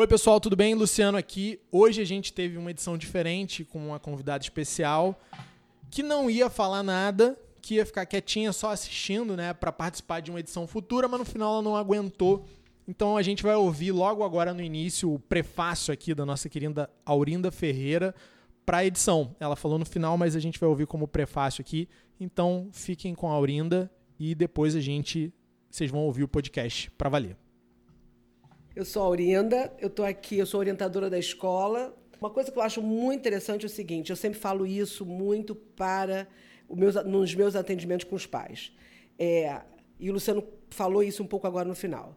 Oi, pessoal, tudo bem? Luciano aqui. Hoje a gente teve uma edição diferente com uma convidada especial que não ia falar nada, que ia ficar quietinha só assistindo, né, para participar de uma edição futura, mas no final ela não aguentou. Então a gente vai ouvir logo agora no início o prefácio aqui da nossa querida Aurinda Ferreira para a edição. Ela falou no final, mas a gente vai ouvir como prefácio aqui. Então fiquem com a Aurinda e depois a gente vocês vão ouvir o podcast para valer. Eu sou a Aurinda, eu estou aqui, eu sou orientadora da escola. Uma coisa que eu acho muito interessante é o seguinte: eu sempre falo isso muito para meus, nos meus atendimentos com os pais. É, e o Luciano falou isso um pouco agora no final.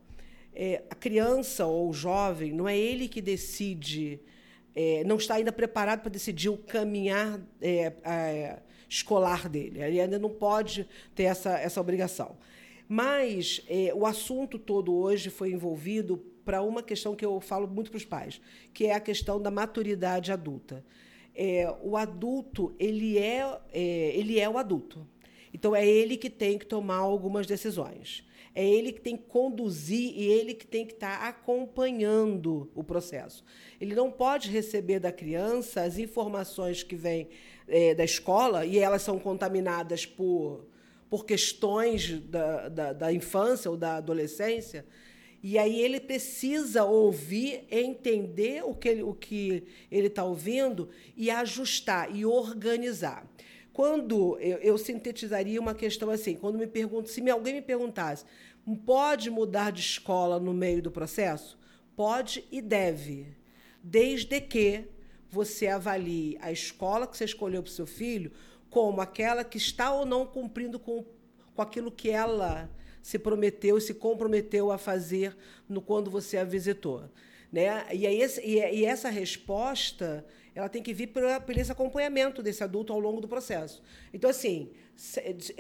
É, a criança ou o jovem, não é ele que decide, é, não está ainda preparado para decidir o caminhar é, escolar dele. Ele ainda não pode ter essa, essa obrigação. Mas é, o assunto todo hoje foi envolvido para uma questão que eu falo muito para os pais, que é a questão da maturidade adulta. É, o adulto ele é, é, ele é o adulto. Então é ele que tem que tomar algumas decisões. É ele que tem que conduzir e ele que tem que estar tá acompanhando o processo. Ele não pode receber da criança as informações que vêm é, da escola e elas são contaminadas por, por questões da, da, da infância ou da adolescência e aí ele precisa ouvir, entender o que ele o que ele está ouvindo e ajustar e organizar. Quando eu, eu, sintetizaria uma questão assim, quando me pergunto, se alguém me perguntasse, pode mudar de escola no meio do processo? Pode e deve, desde que você avalie a escola que você escolheu para o seu filho como aquela que está ou não cumprindo com, com aquilo que ela se prometeu, se comprometeu a fazer no quando você a visitou. Né? E, aí, e essa resposta ela tem que vir por, por esse acompanhamento desse adulto ao longo do processo. Então, assim,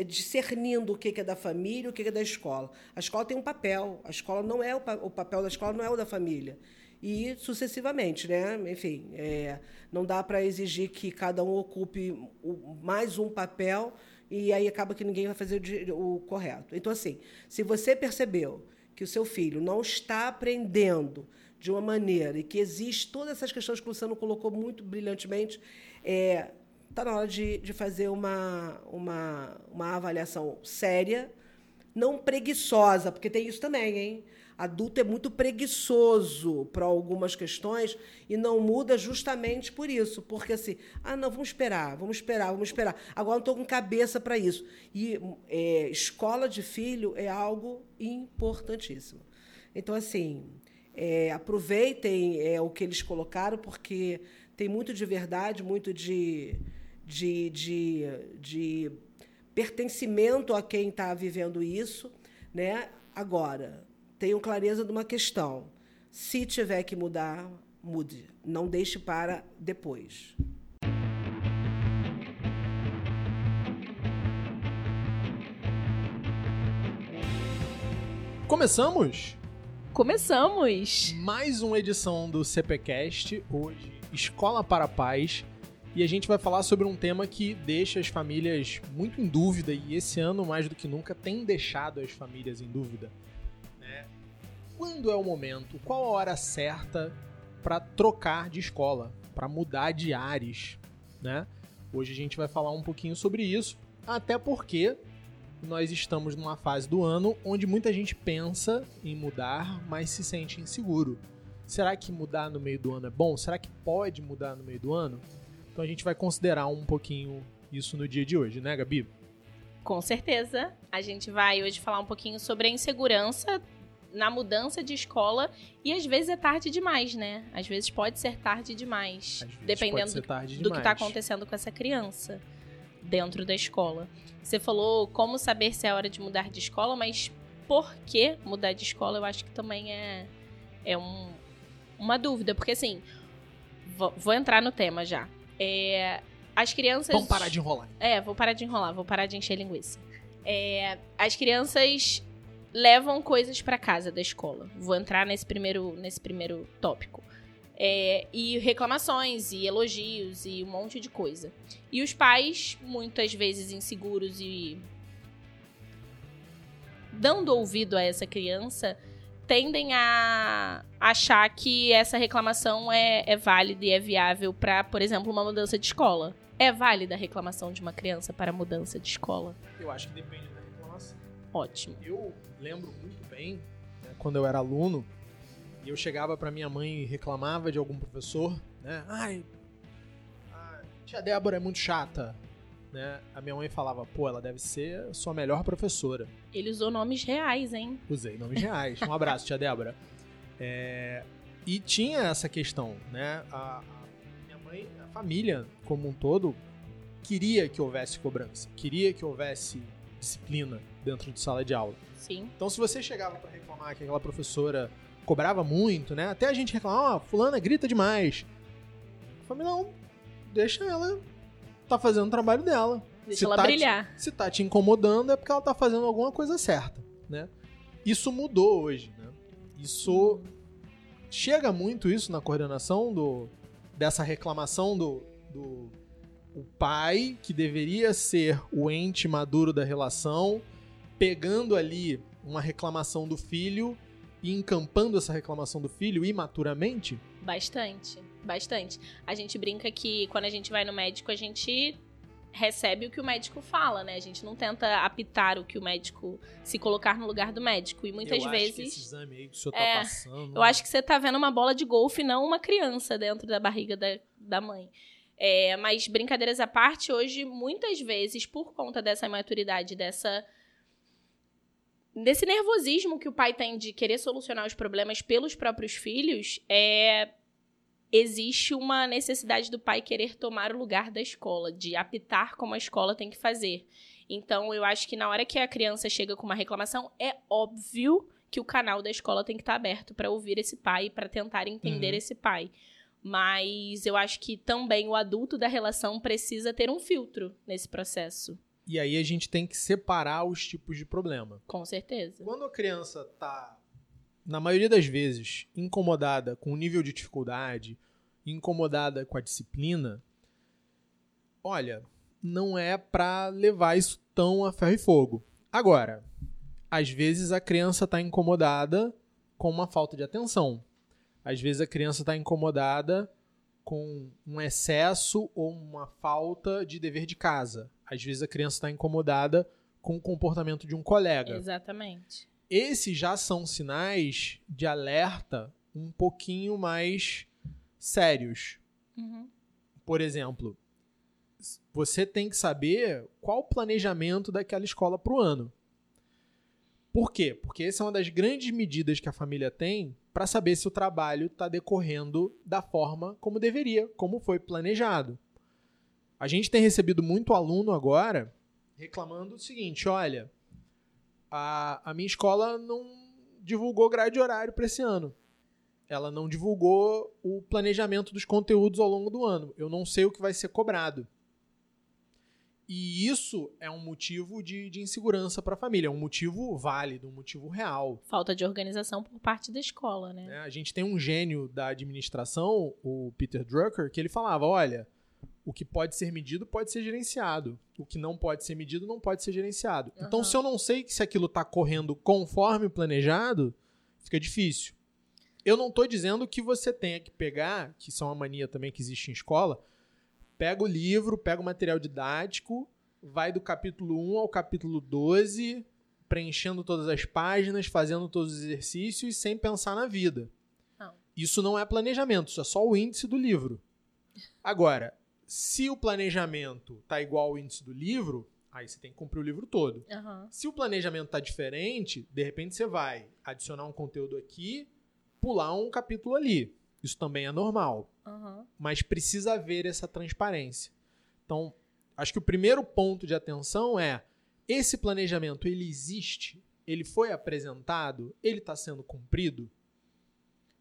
discernindo o que é da família e o que é da escola. A escola tem um papel, a escola não é o, o papel da escola não é o da família. E sucessivamente, né? Enfim, é, não dá para exigir que cada um ocupe mais um papel e aí acaba que ninguém vai fazer o, correto. Então, assim, se você percebeu que o seu filho não está aprendendo de uma maneira e que existe todas essas questões que o Luciano colocou muito brilhantemente, está é, tá na hora de, de fazer uma, uma, uma avaliação séria, não preguiçosa, porque tem isso também, hein? Adulto é muito preguiçoso para algumas questões e não muda justamente por isso. Porque assim, ah, não, vamos esperar, vamos esperar, vamos esperar. Agora não estou com cabeça para isso. E é, escola de filho é algo importantíssimo. Então, assim, é, aproveitem é, o que eles colocaram, porque tem muito de verdade, muito de, de, de, de pertencimento a quem está vivendo isso. Né? Agora, tenham clareza de uma questão. Se tiver que mudar, mude. Não deixe para depois. Começamos? Começamos! Mais uma edição do CPCast, hoje Escola para Paz, e a gente vai falar sobre um tema que deixa as famílias muito em dúvida e esse ano mais do que nunca tem deixado as famílias em dúvida quando é o momento, qual a hora certa para trocar de escola, para mudar de ares, né? Hoje a gente vai falar um pouquinho sobre isso, até porque nós estamos numa fase do ano onde muita gente pensa em mudar, mas se sente inseguro. Será que mudar no meio do ano é bom? Será que pode mudar no meio do ano? Então a gente vai considerar um pouquinho isso no dia de hoje, né, Gabi? Com certeza. A gente vai hoje falar um pouquinho sobre a insegurança na mudança de escola e às vezes é tarde demais, né? Às vezes pode ser tarde demais, dependendo tarde do, do que está acontecendo com essa criança dentro da escola. Você falou como saber se é hora de mudar de escola, mas por que mudar de escola? Eu acho que também é, é um, uma dúvida, porque assim, vou, vou entrar no tema já. É, as crianças. Vamos parar de enrolar. É, vou parar de enrolar, vou parar de encher linguiça. É, as crianças levam coisas para casa da escola. Vou entrar nesse primeiro, nesse primeiro tópico. É, e reclamações e elogios e um monte de coisa. E os pais, muitas vezes inseguros e dando ouvido a essa criança, tendem a achar que essa reclamação é, é válida e é viável para, por exemplo, uma mudança de escola. É válida a reclamação de uma criança para mudança de escola? Eu acho que depende. Ótimo. Eu lembro muito bem, né, quando eu era aluno, e eu chegava para minha mãe e reclamava de algum professor, né? Ai, a tia Débora é muito chata, né? A minha mãe falava, pô, ela deve ser sua melhor professora. Ele usou nomes reais, hein? Usei nomes reais. Um abraço, tia Débora. É, e tinha essa questão, né? A, a minha mãe, a família como um todo, queria que houvesse cobrança, queria que houvesse disciplina dentro de sala de aula. Sim. Então, se você chegava para reclamar que aquela professora cobrava muito, né? Até a gente reclamava, ah, fulana grita demais. Eu falei, não, deixa ela tá fazendo o trabalho dela. Deixa Se ela tá te- brilhar. se tá te incomodando é porque ela tá fazendo alguma coisa certa, né? Isso mudou hoje, né? Isso chega muito isso na coordenação do dessa reclamação do, do o pai que deveria ser o ente maduro da relação, pegando ali uma reclamação do filho e encampando essa reclamação do filho imaturamente. Bastante, bastante. A gente brinca que quando a gente vai no médico, a gente recebe o que o médico fala, né? A gente não tenta apitar o que o médico, se colocar no lugar do médico. E muitas eu vezes. acho que esse exame aí que o senhor É, tá passando. Eu acho que você tá vendo uma bola de golfe, não uma criança dentro da barriga da, da mãe. É, mas brincadeiras à parte, hoje, muitas vezes, por conta dessa imaturidade, dessa. desse nervosismo que o pai tem de querer solucionar os problemas pelos próprios filhos, é, existe uma necessidade do pai querer tomar o lugar da escola, de apitar como a escola tem que fazer. Então, eu acho que na hora que a criança chega com uma reclamação, é óbvio que o canal da escola tem que estar aberto para ouvir esse pai, para tentar entender Uhum. esse pai. Mas eu acho que também o adulto da relação precisa ter um filtro nesse processo, E aí a gente tem que separar os tipos de problema. com certeza. Quando a criança tá, na maioria das vezes, incomodada com o nível de dificuldade, incomodada com a disciplina, olha, não é pra levar isso tão a ferro e fogo. Agora, às vezes a criança tá incomodada com uma falta de atenção. Às vezes a criança tá incomodada com um excesso ou uma falta de dever de casa. Às vezes a criança está incomodada com o comportamento de um colega. Exatamente. Esses já são sinais de alerta um pouquinho mais sérios. Uhum. Por exemplo, você tem que saber qual o planejamento daquela escola para o ano. Por quê? Porque essa é uma das grandes medidas que a família tem para saber se o trabalho está decorrendo da forma como deveria, como foi planejado. A gente tem recebido muito aluno agora reclamando o seguinte: olha, a, a minha escola não divulgou grade horário para esse ano. Ela não divulgou o planejamento dos conteúdos ao longo do ano. Eu não sei o que vai ser cobrado. E isso é um motivo de, de insegurança para a família, é um motivo válido, um motivo real. Falta de organização por parte da escola, né? né? A gente tem um gênio da administração, o Peter Drucker, que ele falava: olha, o que pode ser medido pode ser gerenciado, o que não pode ser medido não pode ser gerenciado. Então, Aham. se eu não sei se aquilo está correndo conforme planejado, fica difícil. Eu não estou dizendo que você tenha que pegar, que isso é uma mania também que existe em escola, pega o livro, pega o material didático, vai do capítulo 1 ao capítulo 12, preenchendo todas as páginas, fazendo todos os exercícios sem pensar na vida. Não. Isso não é planejamento, isso é só o índice do livro. Agora, se o planejamento tá igual ao índice do livro, aí você tem que cumprir o livro todo. Aham. Se o planejamento tá diferente, de repente você vai adicionar um conteúdo aqui, pular um capítulo ali. Isso também é normal Aham. mas precisa haver essa transparência. Então, acho que o primeiro ponto de atenção é esse planejamento ele existe, ele foi apresentado, ele está sendo cumprido.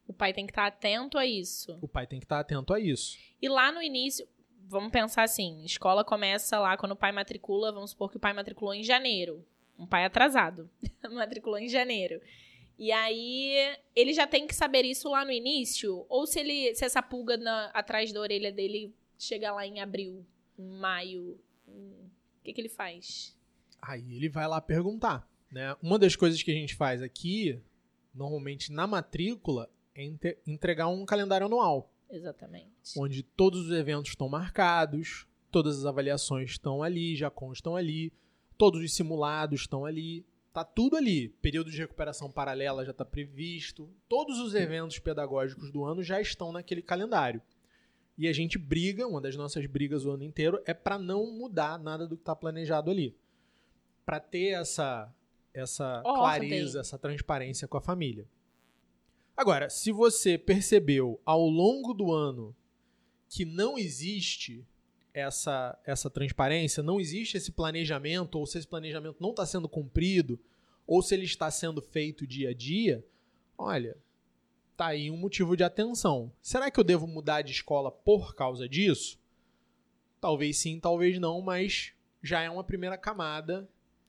O pai tem que estar atento a isso. O pai tem que estar atento a isso. E lá no início, vamos pensar assim: escola começa lá quando o pai matricula, vamos supor que o pai matriculou em janeiro. Um pai atrasado. matriculou em janeiro. E aí, ele já tem que saber isso lá no início? Ou se ele se essa pulga na- atrás da orelha dele chega lá em abril, em maio, o que, que ele faz? Aí ele vai lá perguntar, né? Uma das coisas que a gente faz aqui normalmente na matrícula, é entregar um calendário anual, Exatamente. onde todos os eventos estão marcados, todas as avaliações estão ali, já constam ali, todos os simulados estão ali, tá tudo ali. Período de recuperação paralela já está previsto, todos os eventos pedagógicos do ano já estão naquele calendário. E a gente briga, uma das nossas brigas o ano inteiro é para não mudar nada do que está planejado ali. Para ter essa essa Ordem. clareza, essa transparência com a família. Agora, se você percebeu ao longo do ano que não existe essa, essa transparência, não existe esse planejamento, ou se esse planejamento não está sendo cumprido, ou se ele está sendo feito dia a dia, olha, tá aí um motivo de atenção. Será que eu devo mudar de escola por causa disso? Talvez sim, talvez não, mas já é uma primeira camada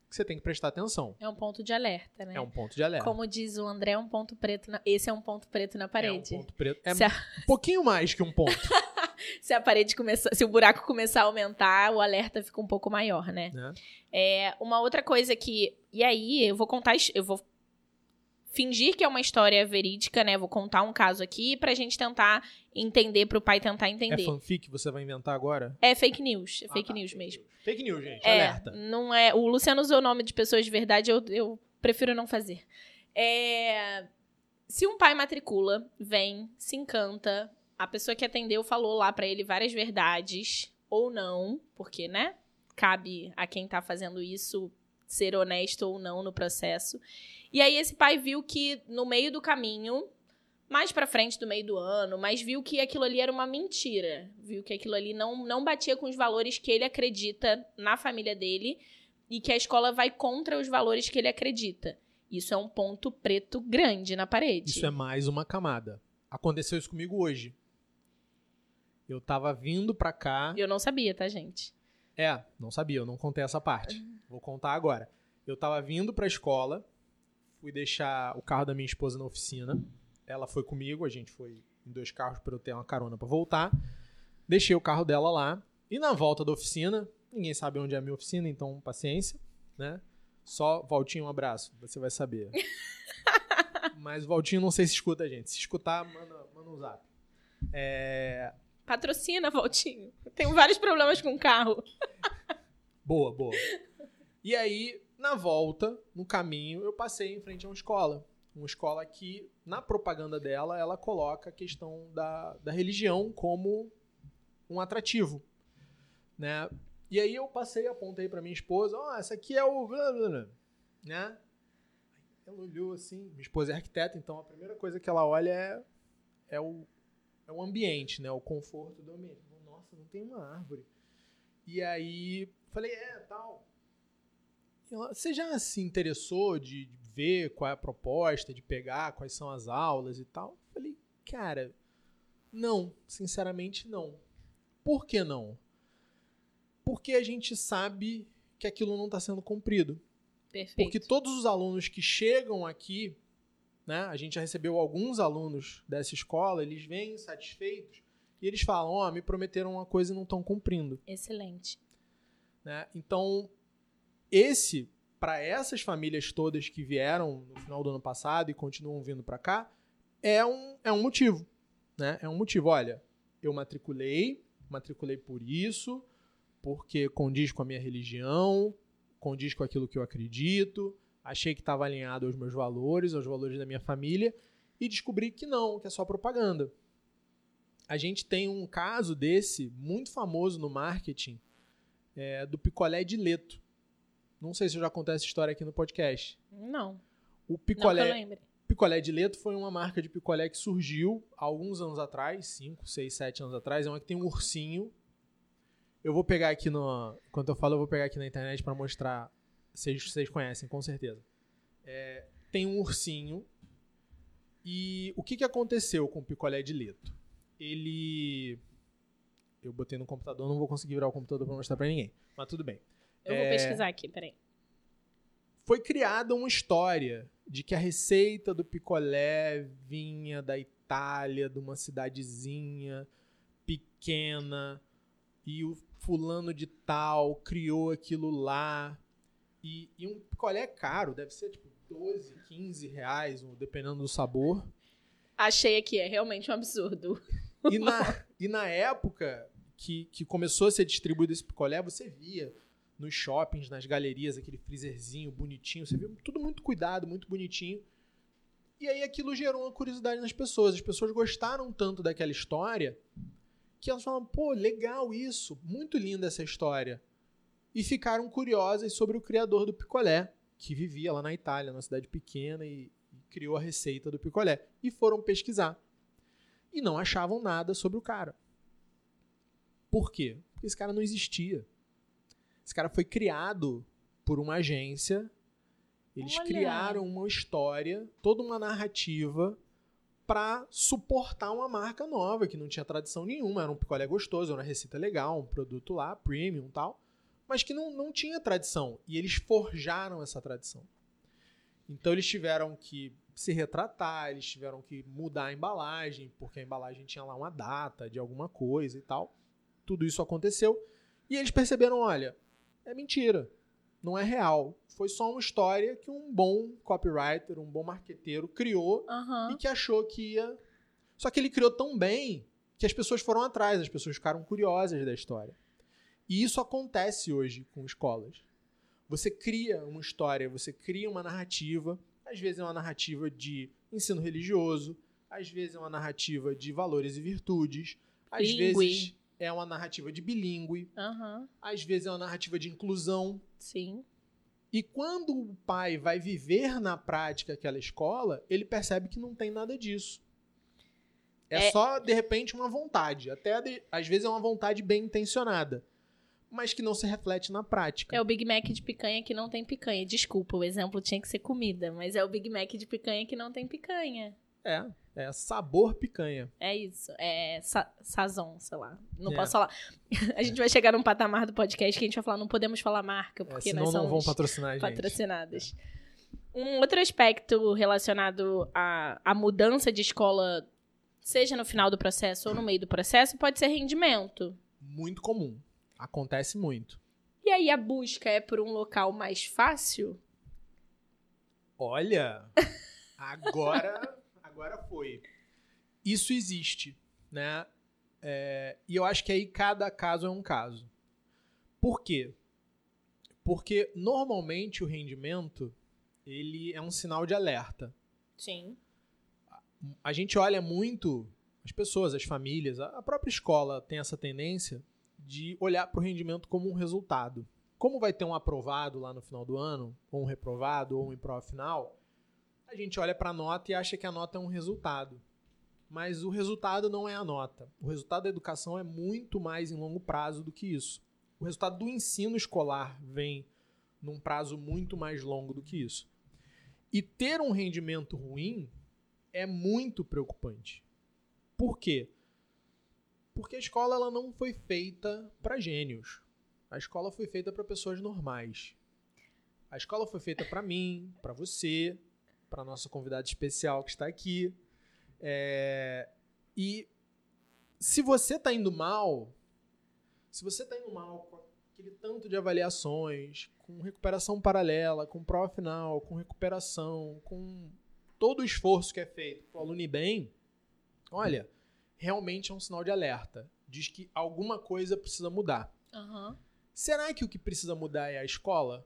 que você tem que prestar atenção. É um ponto de alerta, né? É um ponto de alerta. Como diz o André, é um ponto preto. Na... Esse é um ponto preto na É um parede. ponto preto. É Se, um pouquinho mais que um ponto. se a parede começar, se o buraco começar a aumentar, o alerta fica um pouco maior, né? né? É, uma outra coisa que. E aí, eu vou contar. Eu vou fingir que é uma história verídica, né? Vou contar um caso aqui pra gente tentar entender, pro pai tentar É entender. fanfic que você vai inventar agora? É, fake news. É Ah, fake tá, news mesmo. Fake news, gente. É, Alerta. não é. O Luciano usou o nome de pessoas de verdade, eu, eu prefiro não fazer. É, se um pai matricula, vem, se encanta, a pessoa que atendeu falou lá pra ele várias verdades, ou não, porque, né? Cabe a quem tá fazendo isso ser honesto ou não no processo. E aí esse pai viu que no meio do caminho, mais pra frente do meio do ano, mas viu que aquilo ali era uma mentira. Viu que aquilo ali não, não batia com os valores que ele acredita na família dele e que a escola vai contra os valores que ele acredita. Isso é um ponto preto grande na parede. Isso é mais uma camada. Aconteceu isso comigo hoje. Eu tava vindo pra cá. Eu não sabia, tá, gente? É, não sabia, eu não contei essa parte. Vou contar agora. Eu tava vindo pra escola, fui deixar o carro da minha esposa na oficina. Ela foi comigo, a gente foi em dois carros para eu ter uma carona pra voltar. Deixei o carro dela lá e na volta da oficina, ninguém sabe onde é a minha oficina, então paciência, né? Só Valtinho, um abraço, você vai saber. Mas o Valtinho não sei se escuta a gente. Se escutar, manda, manda um zap. É, Patrocina, Valtinho. Tenho vários problemas com o carro. Boa, boa. E aí, na volta, no caminho, eu passei em frente a uma escola. Uma escola que, na propaganda dela, ela coloca a questão da, da religião como um atrativo. Né? E aí eu passei, apontei pra minha esposa, ó, essa aqui é o... blá, blá, blá", Né? Ela olhou assim, minha esposa é arquiteta, então a primeira coisa que ela olha é, é, o, é o ambiente, né? O conforto do ambiente. Nossa, não tem uma árvore. E aí, falei, é, tal. Ela, Você já se interessou de de ver qual é a proposta, de pegar quais são as aulas e tal? Falei, cara, não, sinceramente não. Por que não? Porque a gente sabe que aquilo não está sendo cumprido. Perfeito. Porque todos os alunos que chegam aqui, né, a gente já recebeu alguns alunos dessa escola, eles vêm satisfeitos e eles falam: Ó, me prometeram uma coisa e não estão cumprindo. Excelente. né? Então, esse, para essas famílias todas que vieram no final do ano passado e continuam vindo para cá, é um, é um motivo. Né? É um motivo. Olha, eu matriculei, matriculei por isso, porque condiz com a minha religião, condiz com aquilo que eu acredito, achei que estava alinhado aos meus valores, aos valores da minha família, e descobri que não, que é só propaganda. A gente tem um caso desse muito famoso no marketing, é, do picolé de leto. Não sei se eu já contei essa história aqui no podcast. Não. O Não que picolé, eu lembre. picolé de leto foi uma marca de picolé que surgiu há alguns anos atrás, 5, 6, 7 anos atrás. É uma que tem um ursinho. Eu vou pegar aqui no. Enquanto eu falo, eu vou pegar aqui na internet para mostrar. Vocês, conhecem, com certeza. É, tem um ursinho. E o que, que aconteceu com o picolé de leto? Ele. Eu botei no computador, não vou conseguir virar o computador para mostrar para ninguém. Mas tudo bem. Eu vou É, pesquisar aqui, peraí. foi criada uma história de que a receita do picolé vinha da Itália, de uma cidadezinha pequena, e o fulano de tal criou aquilo lá. E, e um picolé caro, deve ser tipo 12, 15 reais, dependendo do sabor. Achei aqui, é realmente um absurdo. E na, e na época que, que começou a ser distribuído esse picolé, você via nos shoppings, nas galerias, aquele freezerzinho bonitinho, você via tudo muito cuidado, muito bonitinho. E aí aquilo gerou uma curiosidade nas pessoas. As pessoas gostaram tanto daquela história que elas falaram, pô, legal isso, muito linda essa história. E ficaram curiosas sobre o criador do picolé, que vivia lá na Itália, numa cidade pequena, e, e criou a receita do picolé. E foram pesquisar e não achavam nada sobre o cara. Por quê? Porque esse cara não existia. Esse cara foi criado por uma agência. Eles Olha. criaram uma história, toda uma narrativa para suportar uma marca nova que não tinha tradição nenhuma. Era um picolé gostoso, era uma receita legal, um produto lá, premium e tal, mas que não, não tinha tradição. E eles forjaram essa tradição. Então eles tiveram que se retratar, eles tiveram que mudar a embalagem, porque a embalagem tinha lá uma data de alguma coisa e tal. Tudo isso aconteceu. E eles perceberam: olha, é mentira, não é real. Foi só uma história que um bom copywriter, um bom marqueteiro criou Aham. e que achou que ia. Só que ele criou tão bem que as pessoas foram atrás, as pessoas ficaram curiosas da história. E isso acontece hoje com escolas. Você cria uma história, você cria uma narrativa, às vezes é uma narrativa de ensino religioso, às vezes é uma narrativa de valores e virtudes, às Bilíngue. vezes é uma narrativa de bilíngue, Aham. às vezes é uma narrativa de inclusão. Sim. E quando o pai vai viver na prática aquela escola, ele percebe que não tem nada disso. É, É- só, de repente, uma vontade. Até, às vezes, é uma vontade bem intencionada. Mas que não se reflete na prática. É o Big Mac de picanha que não tem picanha. Desculpa, o exemplo tinha que ser comida, mas é o Big Mac de picanha que não tem picanha. É, é sabor picanha. É isso. É sa sazon, sei lá. Não É. posso falar. A gente vai chegar num patamar do podcast que a gente vai falar, não podemos falar marca, É, porque senão nós não vão patrocinar a gente. patrocinadas. Um outro aspecto relacionado à, à mudança de escola, seja no final do processo ou no meio do processo, pode ser rendimento. Muito comum. Acontece muito. E aí a busca é por um local mais fácil? Olha, agora, agora foi. Isso existe, né? É, e eu acho que aí cada caso é um caso. Por quê? Porque normalmente o rendimento ele é um sinal de alerta. Sim. A gente olha muito as pessoas, as famílias, a a própria escola tem essa tendência de olhar para o rendimento como um resultado. Como vai ter um aprovado lá no final do ano, ou um reprovado, ou um prova final, a gente olha para a nota e acha que a nota é um resultado. Mas o resultado não é a nota. O resultado da educação é muito mais em longo prazo do que isso. O resultado do ensino escolar vem num prazo muito mais longo do que isso. E ter um rendimento ruim é muito preocupante. Por quê? Porque a escola ela não foi feita para gênios. A escola foi feita para pessoas normais. A escola foi feita para mim, para você, para nossa convidada especial que está aqui. É, E se você está indo mal, se você está indo mal com aquele tanto de avaliações, com recuperação paralela, com prova final, com recuperação, com todo o esforço que é feito para o aluno ir bem, olha, realmente é um sinal de alerta. Diz que alguma coisa precisa mudar. Aham. Será que o que precisa mudar é a escola?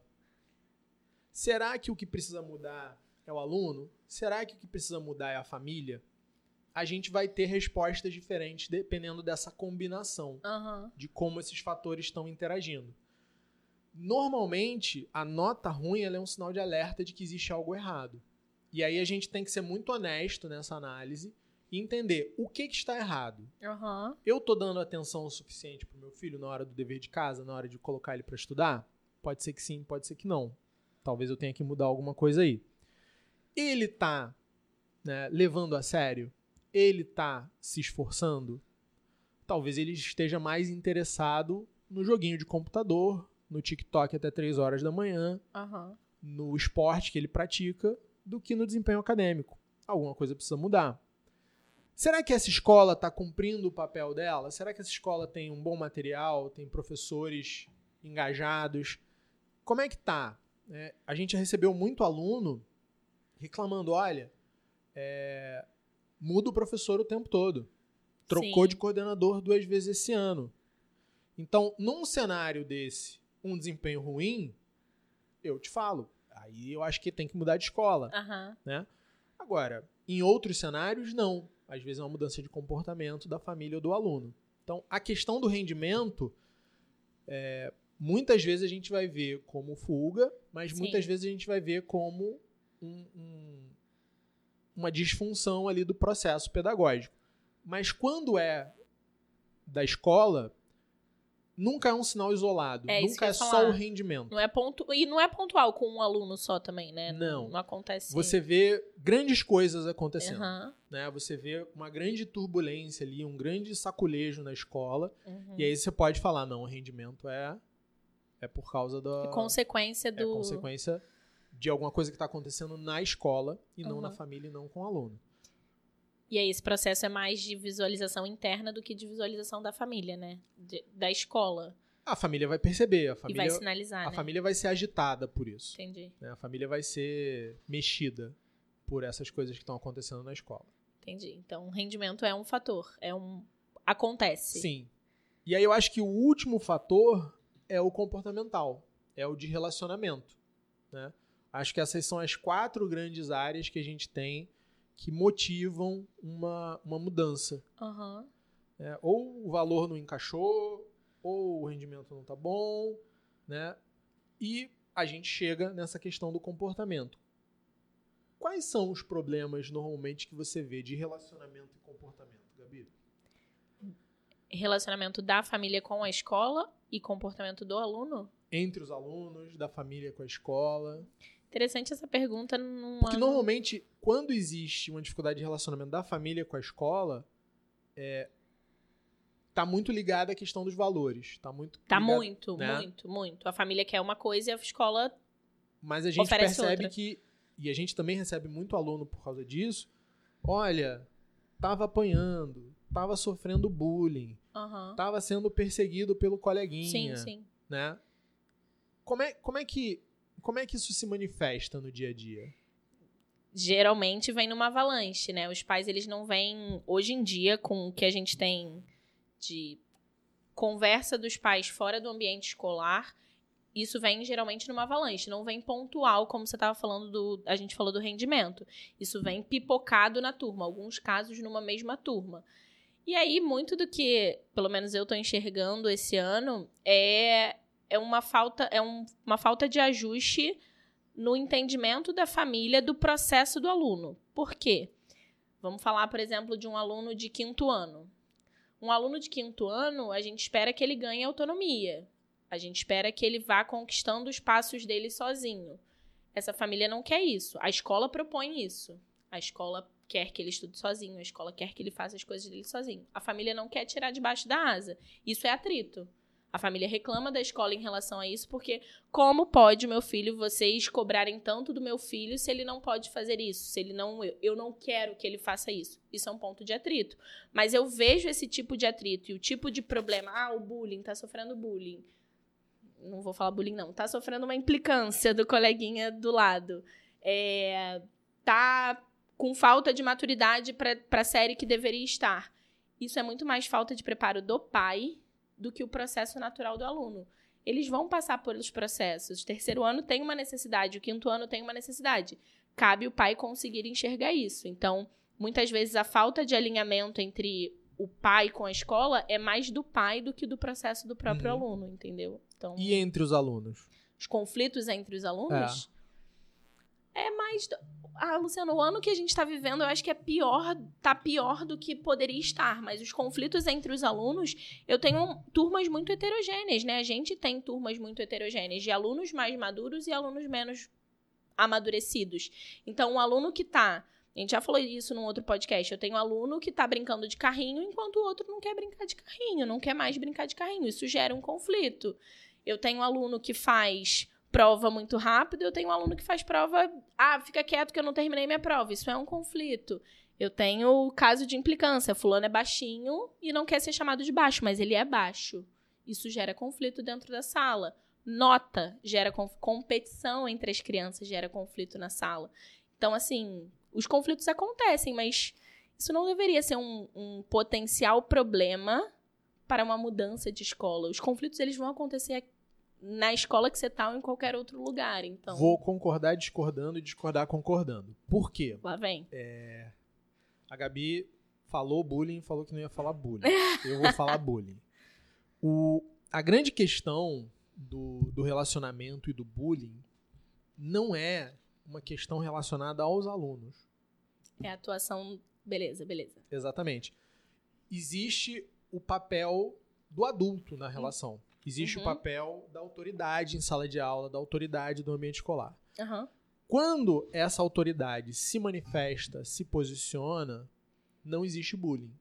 Será que o que precisa mudar é o aluno? Será que o que precisa mudar é a família? A gente vai ter respostas diferentes dependendo dessa combinação Aham. de como esses fatores estão interagindo. Normalmente, a nota ruim é um sinal de alerta de que existe algo errado. E aí a gente tem que ser muito honesto nessa análise e entender o que, que está errado. Aham. Eu tô dando atenção o suficiente pro meu filho na hora do dever de casa, na hora de colocar ele para estudar? Pode ser que sim, pode ser que não. Talvez eu tenha que mudar alguma coisa aí. Ele tá né, levando a sério? Ele tá se esforçando? Talvez ele esteja mais interessado no joguinho de computador, no TikTok até 3 horas da manhã, Aham. no esporte que ele pratica, do que no desempenho acadêmico. Alguma coisa precisa mudar. Será que essa escola está cumprindo o papel dela? Será que essa escola tem um bom material, tem professores engajados? Como é que tá? É, a gente recebeu muito aluno reclamando: olha, é, muda o professor o tempo todo. Trocou Sim. de coordenador duas vezes esse ano. Então, num cenário desse, um desempenho ruim, eu te falo. Aí eu acho que tem que mudar de escola. Aham. Agora, em outros cenários, não. Às vezes é uma mudança de comportamento da família ou do aluno. Então, a questão do rendimento, é, muitas vezes a gente vai ver como fuga, mas Sim. muitas vezes a gente vai ver como um- um- uma disfunção ali do processo pedagógico. Mas quando é da escola, nunca é um sinal isolado. É nunca é só o rendimento. Não é ponto e não é pontual com um aluno só também, né? Não. Não acontece. Você vê grandes coisas acontecendo. Aham. né? Você vê uma grande turbulência ali, um grande saculejo na escola, Uhum. e aí você pode falar, não, o rendimento é é por causa da É consequência é do. consequência de alguma coisa que está acontecendo na escola e não Uhum. na família e não com o aluno. E aí esse processo é mais de visualização interna do que de visualização da família, né? De- da escola. A família vai perceber, a e família vai sinalizar, a né? família vai ser agitada por isso. Entendi, né? A família vai ser mexida por essas coisas que estão acontecendo na escola. entendi. Então, rendimento é um fator, é um acontece. Sim. E aí eu acho que o último fator é o comportamental, é o de relacionamento, né? Acho que essas são as quatro grandes áreas que a gente tem que motivam uma, uma mudança. Aham. né? Ou o valor não encaixou, ou o rendimento não tá bom, né? E a gente chega nessa questão do comportamento. Quais são os problemas normalmente que você vê de relacionamento e comportamento, Gabi? Relacionamento da família com a escola e comportamento do aluno? entre os alunos, da família com a escola. Interessante essa pergunta Porque normalmente, quando existe uma dificuldade de relacionamento da família com a escola, é, tá muito ligada à questão dos valores. Tá muito. Tá ligado- muito, né? muito, muito. A família quer uma coisa e a escola Mas a gente percebe outra. que. E a gente também recebe muito aluno por causa disso. Olha, tava apanhando, tava sofrendo bullying, Aham. tava sendo perseguido pelo Sim, coleguinha. sim. né? Como é, como é que como é que isso se manifesta no dia a dia? geralmente vem numa avalanche, né? Os pais, eles não vêm, hoje em dia, com o que a gente tem de conversa dos pais fora do ambiente escolar, isso vem geralmente numa avalanche, não vem pontual, como você estava falando do. A gente falou do rendimento. Isso vem pipocado na turma, alguns casos numa mesma turma. E aí, muito do que, pelo menos eu estou enxergando esse ano, é, é uma falta, é um- uma falta de ajuste no entendimento da família do processo do aluno. Por quê? Vamos falar, por exemplo, de um aluno de quinto ano. Um aluno de quinto ano, a gente espera que ele ganhe autonomia. A gente espera que ele vá conquistando os passos dele sozinho. Essa família não quer isso. A escola propõe isso. A escola quer que ele estude sozinho, a escola quer que ele faça as coisas dele sozinho. A família não quer tirar debaixo da asa. Isso é atrito. A família reclama da escola em relação a isso, porque como pode, meu filho, vocês cobrarem tanto do meu filho se ele não pode fazer isso? Se ele não. Eu, não quero que ele faça isso. Isso é um ponto de atrito. Mas eu vejo esse tipo de atrito e o tipo de problema. Ah, o bullying, tá sofrendo bullying. Não vou falar bullying, não. Tá sofrendo uma implicância do coleguinha do lado. É, tá com falta de maturidade para a série que deveria estar. Isso é muito mais falta de preparo do pai do que o processo natural do aluno. Eles vão passar pelos processos. O terceiro ano tem uma necessidade, o quinto ano tem uma necessidade. Cabe o pai conseguir enxergar isso. Então, muitas vezes a falta de alinhamento entre o pai com a escola é mais do pai do que do processo do próprio Uhum. aluno, entendeu? Então, E entre os alunos? os conflitos entre os alunos é, mais. do- Ah, Luciano, o ano que a gente está vivendo, eu acho que é pior, tá pior do que poderia estar. Mas os conflitos entre os alunos, eu tenho turmas muito heterogêneas, né? A gente tem turmas muito heterogêneas, de alunos mais maduros e alunos menos amadurecidos. Então, um aluno que tá. A gente já falou isso num outro podcast. Eu tenho um aluno que tá brincando de carrinho, enquanto o outro não quer brincar de carrinho, não quer mais brincar de carrinho. Isso gera um conflito. Eu tenho um aluno que faz prova muito rápido, eu tenho um aluno que faz prova, ah, fica quieto que eu não terminei minha prova. Isso é um conflito. Eu tenho o caso de implicância, fulano é baixinho e não quer ser chamado de baixo, mas ele é baixo. Isso gera conflito dentro da sala. Nota gera competição entre as crianças, gera conflito na sala. Então, assim, os conflitos acontecem, mas isso não deveria ser um, um potencial problema para uma mudança de escola. Os conflitos eles vão acontecer na escola que você está ou em qualquer outro lugar. Então, Vou concordar discordando e discordar concordando. Por quê? lá vem. A Gabi falou bullying, falou que não ia falar bullying. Eu vou falar bullying. O, a grande questão do, do relacionamento e do bullying não é uma questão relacionada aos alunos. É a atuação. Beleza, beleza. Exatamente. Existe o papel do adulto na relação. Existe Uhum. o papel da autoridade em sala de aula, da autoridade do ambiente escolar. Aham. Quando essa autoridade se manifesta, se posiciona, não existe bullying.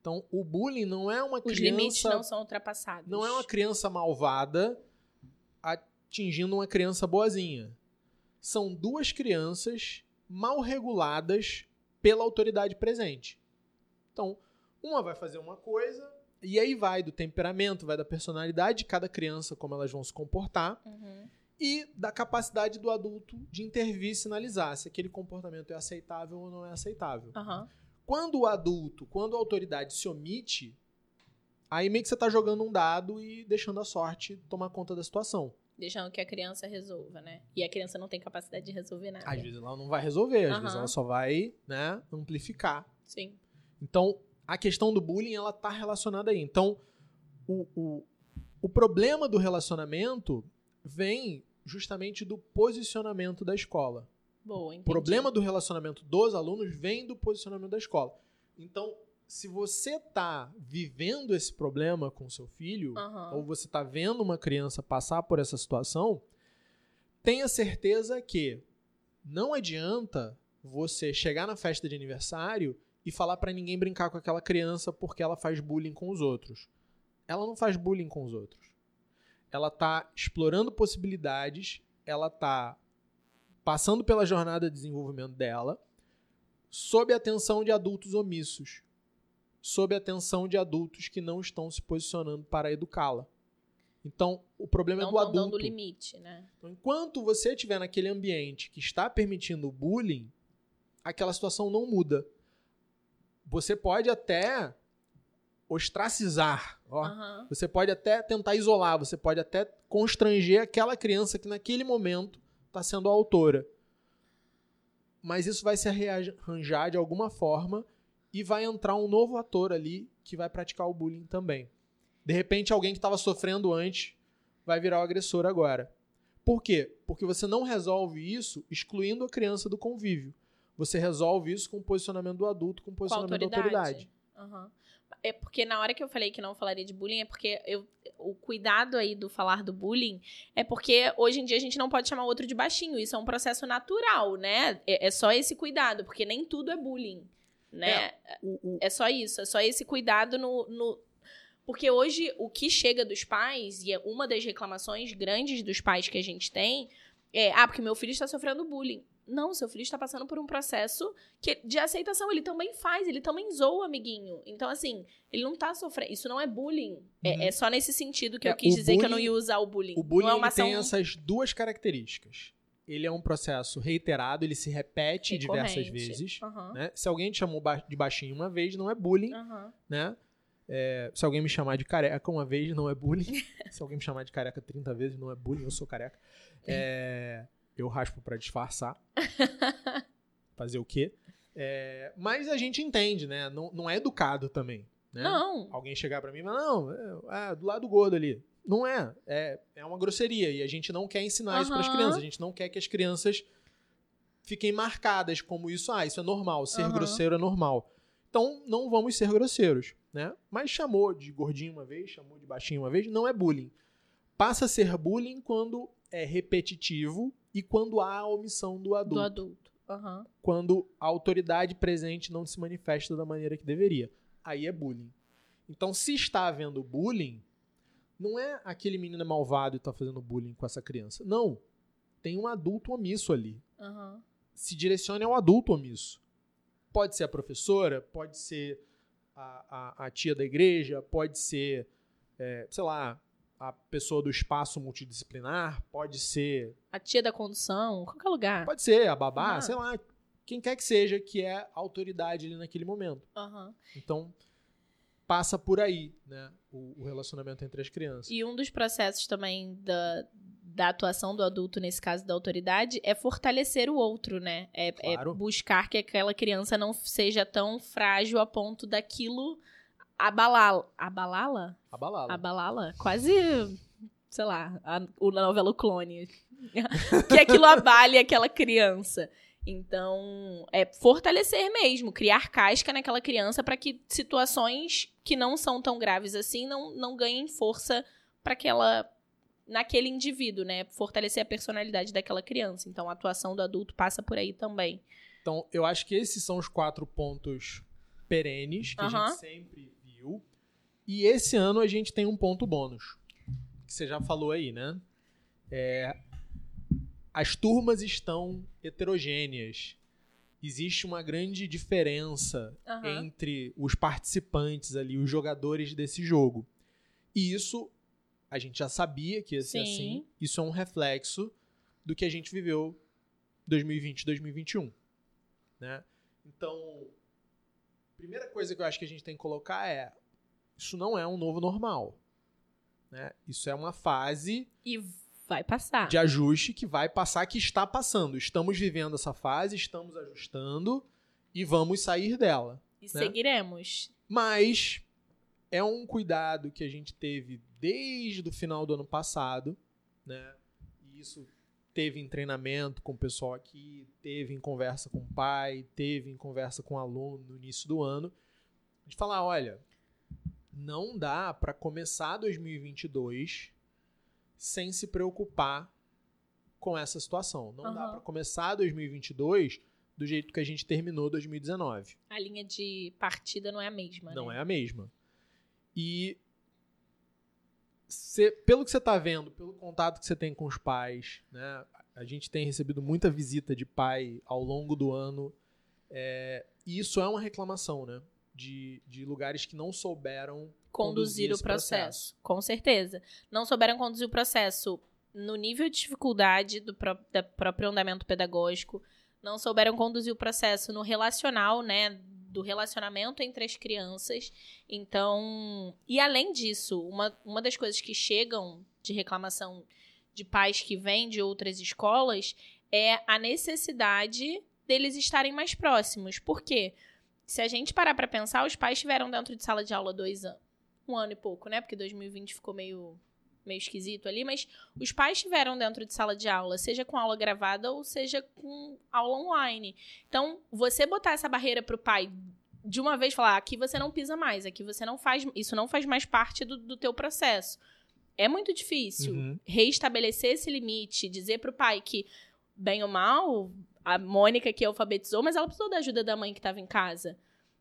Então, o bullying não é uma Os criança, limites não são ultrapassados. não é uma criança malvada atingindo uma criança boazinha. São duas crianças mal reguladas pela autoridade presente. Então, uma vai fazer uma coisa e aí vai do temperamento, vai da personalidade de cada criança, como elas vão se comportar Uhum. e da capacidade do adulto de intervir e sinalizar se aquele comportamento é aceitável ou não é aceitável. Aham. Quando o adulto, quando a autoridade se omite, aí meio que você tá jogando um dado e deixando a sorte tomar conta da situação. Deixando que a criança resolva, né? E a criança não tem capacidade de resolver nada. Às vezes ela não vai resolver, às Aham. vezes ela só vai, né, amplificar. Sim. Então, a questão do bullying, ela tá relacionada aí. Então, o, o, o problema do relacionamento vem justamente do posicionamento da escola. Boa, O problema do relacionamento dos alunos vem do posicionamento da escola. Então, se você tá vivendo esse problema com seu filho, Aham. ou você tá vendo uma criança passar por essa situação, tenha certeza que não adianta você chegar na festa de aniversário e falar pra ninguém brincar com aquela criança porque ela faz bullying com os outros. Ela não faz bullying com os outros. Ela tá explorando possibilidades, ela tá passando pela jornada de desenvolvimento dela, sob a atenção de adultos omissos, sob a atenção de adultos que não estão se posicionando para educá-la. Então, o problema Não é do adulto. dando limite, né? Então, enquanto você estiver naquele ambiente que está permitindo o bullying, aquela situação não muda. Você pode até ostracizar, ó. Aham. Você pode até tentar isolar, você pode até constranger aquela criança que naquele momento está sendo a autora. Mas isso vai se arranjar de alguma forma e vai entrar um novo ator ali que vai praticar o bullying também. De repente, alguém que estava sofrendo antes vai virar o agressor agora. Por quê? Porque você não resolve isso excluindo a criança do convívio. Você resolve isso com o posicionamento do adulto, com o Com a posicionamento da autoridade. autoridade. Aham. É porque na hora que eu falei que não falaria de bullying, é porque eu, o cuidado aí do falar do bullying é porque hoje em dia a gente não pode chamar o outro de baixinho. Isso é um processo natural, né? É, é só esse cuidado, porque nem tudo é bullying, né? O- o- É só isso, é só esse cuidado no, no- Porque hoje o que chega dos pais, e é uma das reclamações grandes dos pais que a gente tem, é: ah, porque meu filho está sofrendo bullying. Não, seu filho está passando por um processo que, de aceitação. Ele também faz, ele também zoa o amiguinho. Então, assim, ele não tá sofrendo. Isso não é bullying. É- Uhum. É, só nesse sentido que É, eu quis dizer que eu não bullying- ia usar o bullying. O bullying não é tem ação essas duas características. Ele é um processo reiterado, ele se repete diversas recorrente. vezes. Aham, né? Se alguém te chamou de baixinho uma vez, não é bullying. aham. Né? É, se alguém me chamar de careca uma vez, não é bullying. se alguém me chamar de careca 30 vezes, não é bullying, eu sou careca. É, eu raspo pra disfarçar. Fazer o quê? É, mas a gente entende, né? Não, não é educado também. Né? Não. alguém chegar pra mim e falar, não, é, é do lado gordo ali. Não é. é. É uma grosseria. E a gente não quer ensinar isso pras Aham. crianças. A gente não quer que as crianças fiquem marcadas como isso. Ah, isso é normal. Ser Aham. grosseiro é normal. Então, não vamos ser grosseiros, né? Mas chamou de gordinho uma vez, chamou de baixinho uma vez, não é bullying. Passa a ser bullying quando é repetitivo e quando há a omissão do adulto Do adulto. Aham. quando a autoridade presente não se manifesta da maneira que deveria. Aí é bullying. Então, se está havendo bullying, não é aquele menino malvado e está fazendo bullying com essa criança. Não. Tem um adulto omisso ali. Aham. Se direcione ao adulto omisso. Pode ser a professora, pode ser a, a- a tia da igreja, pode ser, é, sei lá, a pessoa do espaço multidisciplinar, pode ser. A tia da condução, qualquer lugar. Pode ser a babá, Ah. sei lá, quem quer que seja que é autoridade ali naquele momento. Aham. Então, passa por aí, né? O, o relacionamento entre as crianças. E um dos processos também da, da atuação do adulto, nesse caso da autoridade, é fortalecer o outro, né? É, é Claro. buscar que aquela criança não seja tão frágil a ponto daquilo abalá-la. Abalá-la? Abalá-la. Abalá-la? Quase, sei lá, a, o na novela O Clone. que aquilo abale aquela criança. Então, é fortalecer mesmo, criar casca naquela criança para que situações que não são tão graves assim não, não ganhem força para aquela naquele indivíduo, né? Fortalecer a personalidade daquela criança. Então, a atuação do adulto passa por aí também. Então, eu acho que esses são os quatro pontos perenes que a Aham. gente sempre E esse ano a gente tem um ponto bônus. Que você já falou aí, né? É, as turmas estão heterogêneas. Existe uma grande diferença Aham. entre os participantes ali, os jogadores desse jogo. E isso a gente já sabia que ia ser Sim. assim. Isso é um reflexo do que a gente viveu 2020, 2021, né? Então, primeira coisa que eu acho que a gente tem que colocar é isso não é um novo normal, né? Isso é uma fase E vai passar. de ajuste que vai passar, que está passando. Estamos vivendo essa fase, estamos ajustando e vamos sair dela. E seguiremos. Mas é um cuidado que a gente teve desde o final do ano passado, né? E isso teve em treinamento com o pessoal aqui, teve em conversa com o pai, teve em conversa com o aluno no início do ano. De falar, olha, não dá para começar 2022 sem se preocupar com essa situação. Não dá Aham. para começar 2022 do jeito que a gente terminou 2019 A linha de partida não é a mesma, não né? é a mesma. E cê- pelo que você está vendo, pelo contato que você tem com os pais, né? A gente tem recebido muita visita de pai ao longo do ano. é, e isso é uma reclamação, né? De, de lugares que não souberam conduzir o esse processo. Com certeza. Não souberam conduzir o processo no nível de dificuldade do pró próprio andamento pedagógico, não souberam conduzir o processo no relacional, né, do relacionamento entre as crianças. Então, e além disso, uma, uma das coisas que chegam de reclamação de pais que vêm de outras escolas é a necessidade deles estarem mais próximos. Por quê? Se a gente parar para pensar, os pais estiveram dentro de sala de aula dois anos um ano e pouco, né? Porque 2020 ficou meio, meio esquisito ali, mas os pais estiveram dentro de sala de aula, seja com aula gravada ou seja com aula online. Então, você botar essa barreira pro pai de uma vez falar, aqui você não pisa mais, aqui você não faz, isso não faz mais parte do, do teu processo. É muito difícil Uhum. reestabelecer esse limite, dizer pro pai que, bem ou mal, a Mônica que alfabetizou, mas ela precisou da ajuda da mãe que estava em casa.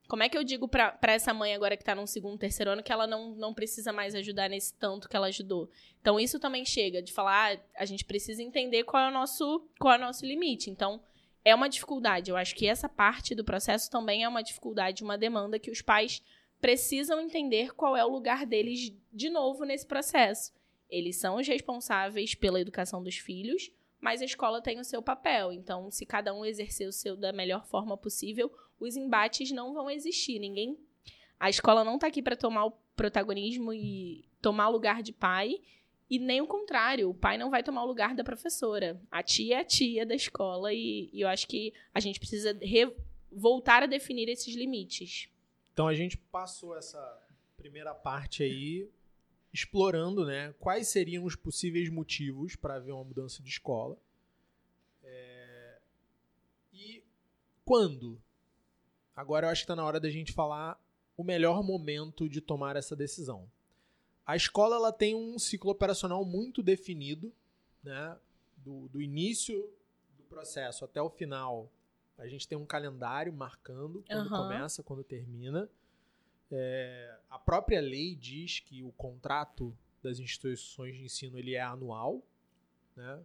Como é que eu digo pra essa mãe agora que tá no segundo, terceiro ano que ela não, não precisa mais ajudar nesse tanto que ela ajudou? Então, isso também chega de falar, ah, a gente precisa entender qual é o nosso, qual é o nosso limite. Então, é uma dificuldade. Eu acho que essa parte do processo também é uma dificuldade, uma demanda que os pais precisam entender qual é o lugar deles de novo nesse processo. Eles são os responsáveis pela educação dos filhos, mas a escola tem o seu papel. Então, se cada um exercer o seu da melhor forma possível, os embates não vão existir. Ninguém. A escola não está aqui para tomar o protagonismo e tomar o lugar de pai. E nem o contrário, o pai não vai tomar o lugar da professora. A tia é a tia da escola e, e eu acho que a gente precisa re- voltar a definir esses limites. Então a gente passou essa primeira parte aí explorando, né, quais seriam os possíveis motivos para haver uma mudança de escola. É, E quando? Agora eu acho que está na hora da gente falar o melhor momento de tomar essa decisão. A escola ela tem um ciclo operacional muito definido, né? Do, do início do processo até o final. A gente tem um calendário marcando quando Aham. começa, quando termina. É, a própria lei diz que o contrato das instituições de ensino ele é anual, né?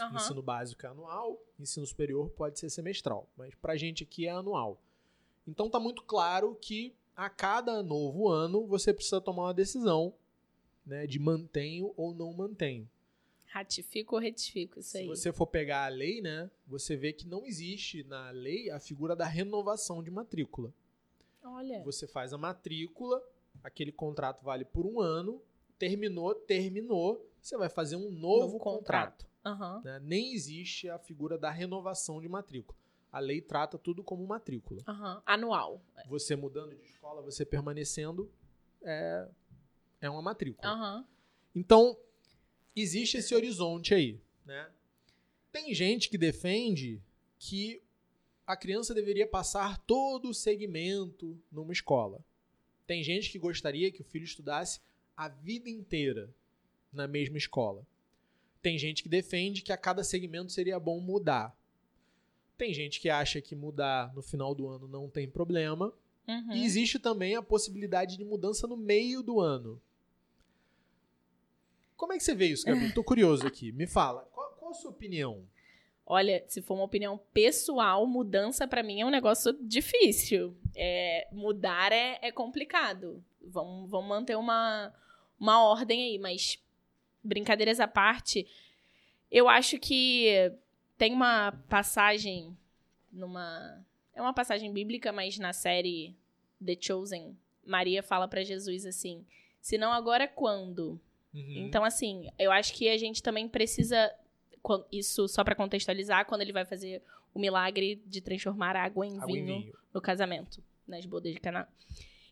Aham. Ensino básico é anual, ensino superior pode ser semestral, mas pra gente aqui é anual. Então tá muito claro que a cada novo ano você precisa tomar uma decisão né, de mantenho ou não mantenho. Ratifico ou retifico, isso Se aí. você for pegar a lei, né, você vê que não existe na lei a figura da renovação de matrícula. Olha. Você faz a matrícula, aquele contrato vale por um ano, terminou, terminou, você vai fazer um novo, Novo contrato. contrato. Aham. né? Nem existe a figura da renovação de matrícula. A lei trata tudo como matrícula. Aham. Anual. Você mudando de escola, você permanecendo, é, é uma matrícula. Aham. Então, existe esse horizonte aí, né? Tem gente que defende que a criança deveria passar todo o segmento numa escola. Tem gente que gostaria que o filho estudasse a vida inteira na mesma escola. Tem gente que defende que a cada segmento seria bom mudar. Tem gente que acha que mudar no final do ano não tem problema. Uhum. E existe também a possibilidade de mudança no meio do ano. Como é que você vê isso, Gabi? Tô curioso aqui. Me fala, qual, qual a sua opinião? Olha, se for uma opinião pessoal, mudança pra mim é um negócio difícil. É, mudar é, é complicado. Vamos, vamos manter uma, uma ordem aí, mas brincadeiras à parte, eu acho que tem uma passagem numa. É uma passagem bíblica, mas na série The Chosen, Maria fala pra Jesus assim: se não agora, quando? Uhum. Então, assim, eu acho que a gente também precisa. Isso só pra contextualizar, quando ele vai fazer o milagre de transformar água em Água em vinho vinho. no casamento, nas bodas de Caná.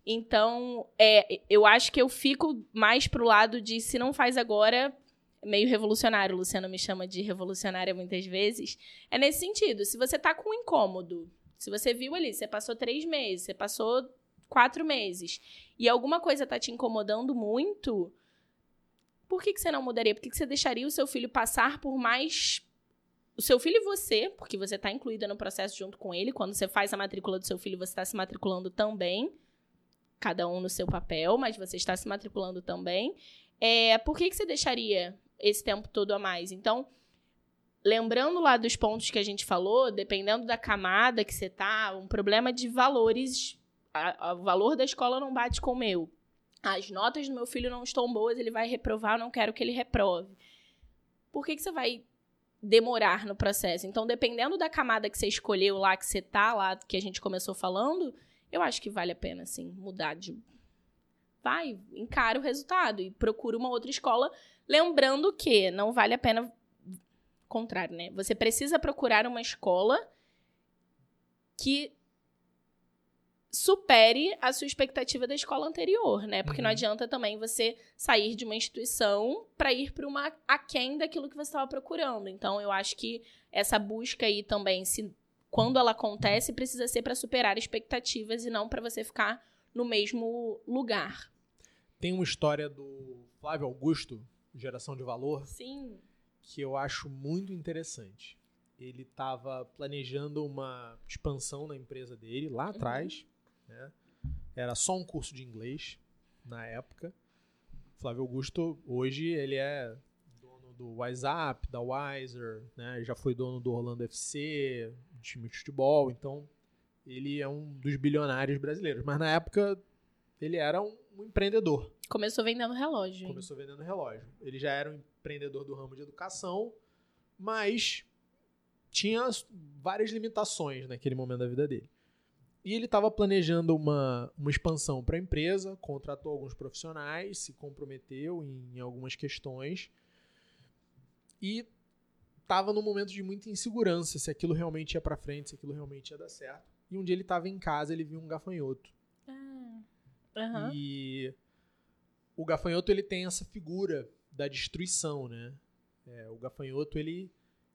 Então, é, eu acho que eu fico mais pro lado de se não faz agora, meio revolucionário. O Luciano me chama de revolucionária muitas vezes. É nesse sentido. Se você tá com um incômodo, se você viu ali, você passou três meses, você passou quatro meses, e alguma coisa tá te incomodando muito, por que, que você não mudaria? Por que, que você deixaria o seu filho passar por mais. O seu filho e você, porque você está incluída no processo junto com ele. Quando você faz a matrícula do seu filho, você está se matriculando também. Cada um no seu papel, mas você está se matriculando também. É, por que, que você deixaria esse tempo todo a mais? Então, lembrando lá dos pontos que a gente falou, dependendo da camada que você tá, um problema de valores. a- a- o valor da escola não bate com o meu as notas do meu filho não estão boas, ele vai reprovar, eu não quero que ele reprove. Por que, que você vai demorar no processo? Então, dependendo da camada que você escolheu lá, que você tá lá, que a gente começou falando, eu acho que vale a pena, assim, mudar de. Vai, encara o resultado e procura uma outra escola. Lembrando que não vale a pena. Contrário, né? Você precisa procurar uma escola que supere a sua expectativa da escola anterior, né? Porque não Uhum. adianta também você sair de uma instituição para ir para uma aquém daquilo que você estava procurando. Então, eu acho que essa busca aí também, se quando ela acontece, precisa ser para superar expectativas e não para você ficar no mesmo lugar. Tem uma história do Flávio Augusto, Geração de Valor, Sim. que eu acho muito interessante. Ele estava planejando uma expansão na empresa dele lá atrás. Né? Era só um curso de inglês na época. Flávio Augusto, hoje, ele é dono do WhatsApp, da Wiser, né? já foi dono do Orlando FC, do time de futebol. Então, ele é um dos bilionários brasileiros. Mas na época, ele era um, um empreendedor. Começou vendendo relógio. hein? Começou vendendo relógio. Ele já era um empreendedor do ramo de educação, mas tinha as- várias limitações naquele momento da vida dele. E ele estava planejando uma, uma expansão para a empresa, contratou alguns profissionais, se comprometeu em, em algumas questões e estava num momento de muita insegurança se aquilo realmente ia para frente, se aquilo realmente ia dar certo. E um dia ele estava em casa, ele viu um gafanhoto. Ah. Aham. E o gafanhoto ele tem essa figura da destruição, né? É, o gafanhoto ele, ele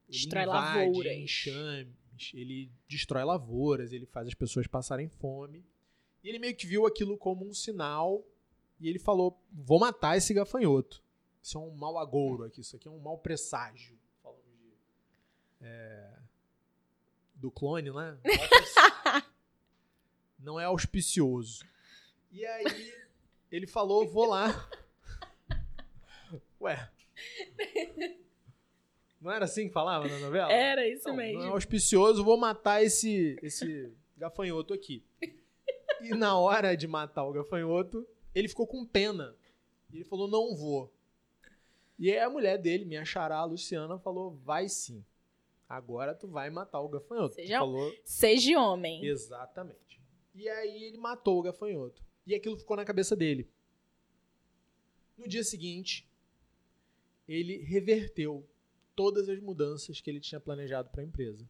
Destrói invade lavouras. enxames, ele destrói lavouras, ele faz as pessoas passarem fome. E ele meio que viu aquilo como um sinal e ele falou: "Vou matar esse gafanhoto. Isso é um mau agouro aqui, isso aqui é um mau presságio." Falando de é, do clone, né? Não é auspicioso. E aí ele falou, vou lá. Ué. Não era assim que falava na novela? Era isso Não, mesmo. Não é auspicioso, vou matar esse, esse gafanhoto aqui. E na hora de matar o gafanhoto, ele ficou com pena. E ele falou: não vou. E aí a mulher dele, minha xará, a Luciana, falou: vai sim. Agora tu vai matar o gafanhoto. Seja- falou Seja homem. exatamente. E aí ele matou o gafanhoto. E aquilo ficou na cabeça dele. No dia seguinte, ele reverteu todas as mudanças que ele tinha planejado para a empresa.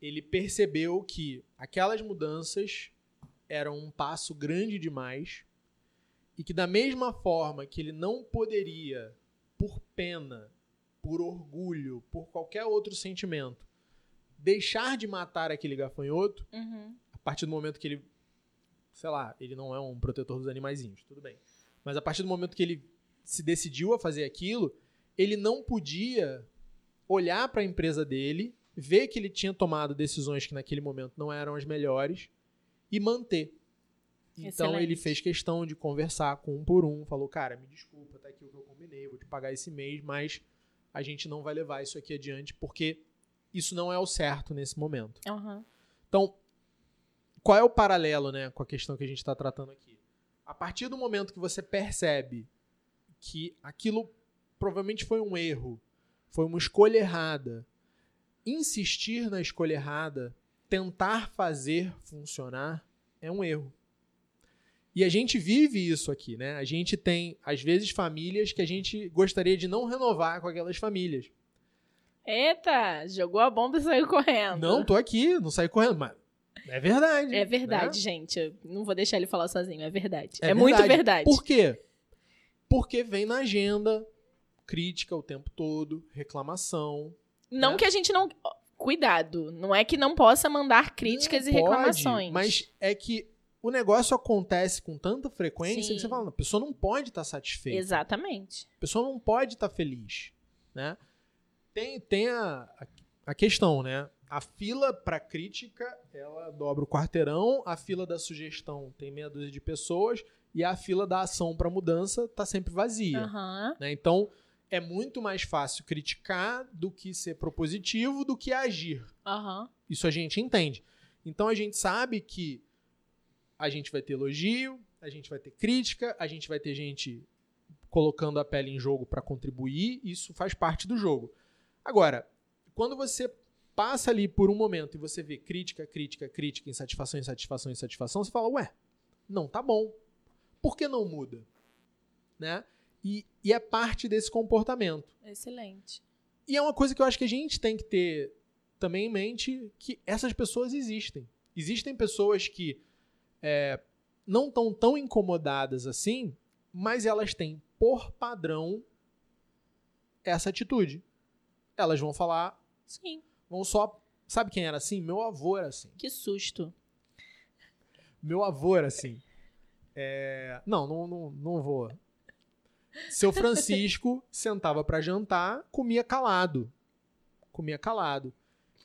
Ele percebeu que aquelas mudanças eram um passo grande demais e que da mesma forma que ele não poderia, por pena, por orgulho, por qualquer outro sentimento, deixar de matar aquele gafanhoto, Uhum. a partir do momento que ele, sei lá, ele não é um protetor dos animaizinhos, tudo bem. Mas a partir do momento que ele se decidiu a fazer aquilo, ele não podia olhar para a empresa dele, ver que ele tinha tomado decisões que naquele momento não eram as melhores e manter. Então Excelente. ele fez questão de conversar com um por um, falou: "Cara, me desculpa, tá aqui o que eu combinei, vou te pagar esse mês, mas a gente não vai levar isso aqui adiante porque isso não é o certo nesse momento". Uhum. Então, qual é o paralelo né, com a questão que a gente está tratando aqui? A partir do momento que você percebe que aquilo provavelmente foi um erro, foi uma escolha errada, insistir na escolha errada, tentar fazer funcionar, é um erro. E a gente vive isso aqui, né? A gente tem, às vezes, famílias que a gente gostaria de não renovar com aquelas famílias. Eita, jogou a bomba e saiu correndo. Não, tô aqui, não saí correndo, mas é verdade. É verdade, né? gente. Eu não vou deixar ele falar sozinho, é verdade. É, É muito verdade. verdade. Por quê? Porque vem na agenda crítica o tempo todo, reclamação. Não né? que a gente não. Cuidado, não é que não possa mandar críticas Não e pode, reclamações. Mas é que o negócio acontece com tanta frequência Sim. que você fala, a pessoa não pode estar satisfeita. Exatamente. A pessoa não pode estar feliz, né? Tem, tem a, a questão, né? A fila para crítica, ela dobra o quarteirão, a fila da sugestão tem meia dúzia de pessoas e a fila da ação para mudança tá sempre vazia. Aham. né? Então, é muito mais fácil criticar do que ser propositivo, do que agir. Aham. Isso a gente entende. Então, a gente sabe que a gente vai ter elogio, a gente vai ter crítica, a gente vai ter gente colocando a pele em jogo para contribuir, isso faz parte do jogo. Agora, quando você passa ali por um momento e você vê crítica, crítica, crítica, insatisfação, insatisfação, insatisfação, você fala, ué, não tá bom. Por que não muda? Né? E, e é parte desse comportamento. Excelente. E é uma coisa que eu acho que a gente tem que ter também em mente que essas pessoas existem. Existem pessoas que é, não estão tão incomodadas assim, mas elas têm por padrão essa atitude. Elas vão falar, Sim. Vão só. Sabe quem era assim? Meu avô era assim. Que susto. Meu avô era assim. É, Não, não, não, não vou. Seu Francisco sentava pra jantar, comia calado. Comia calado.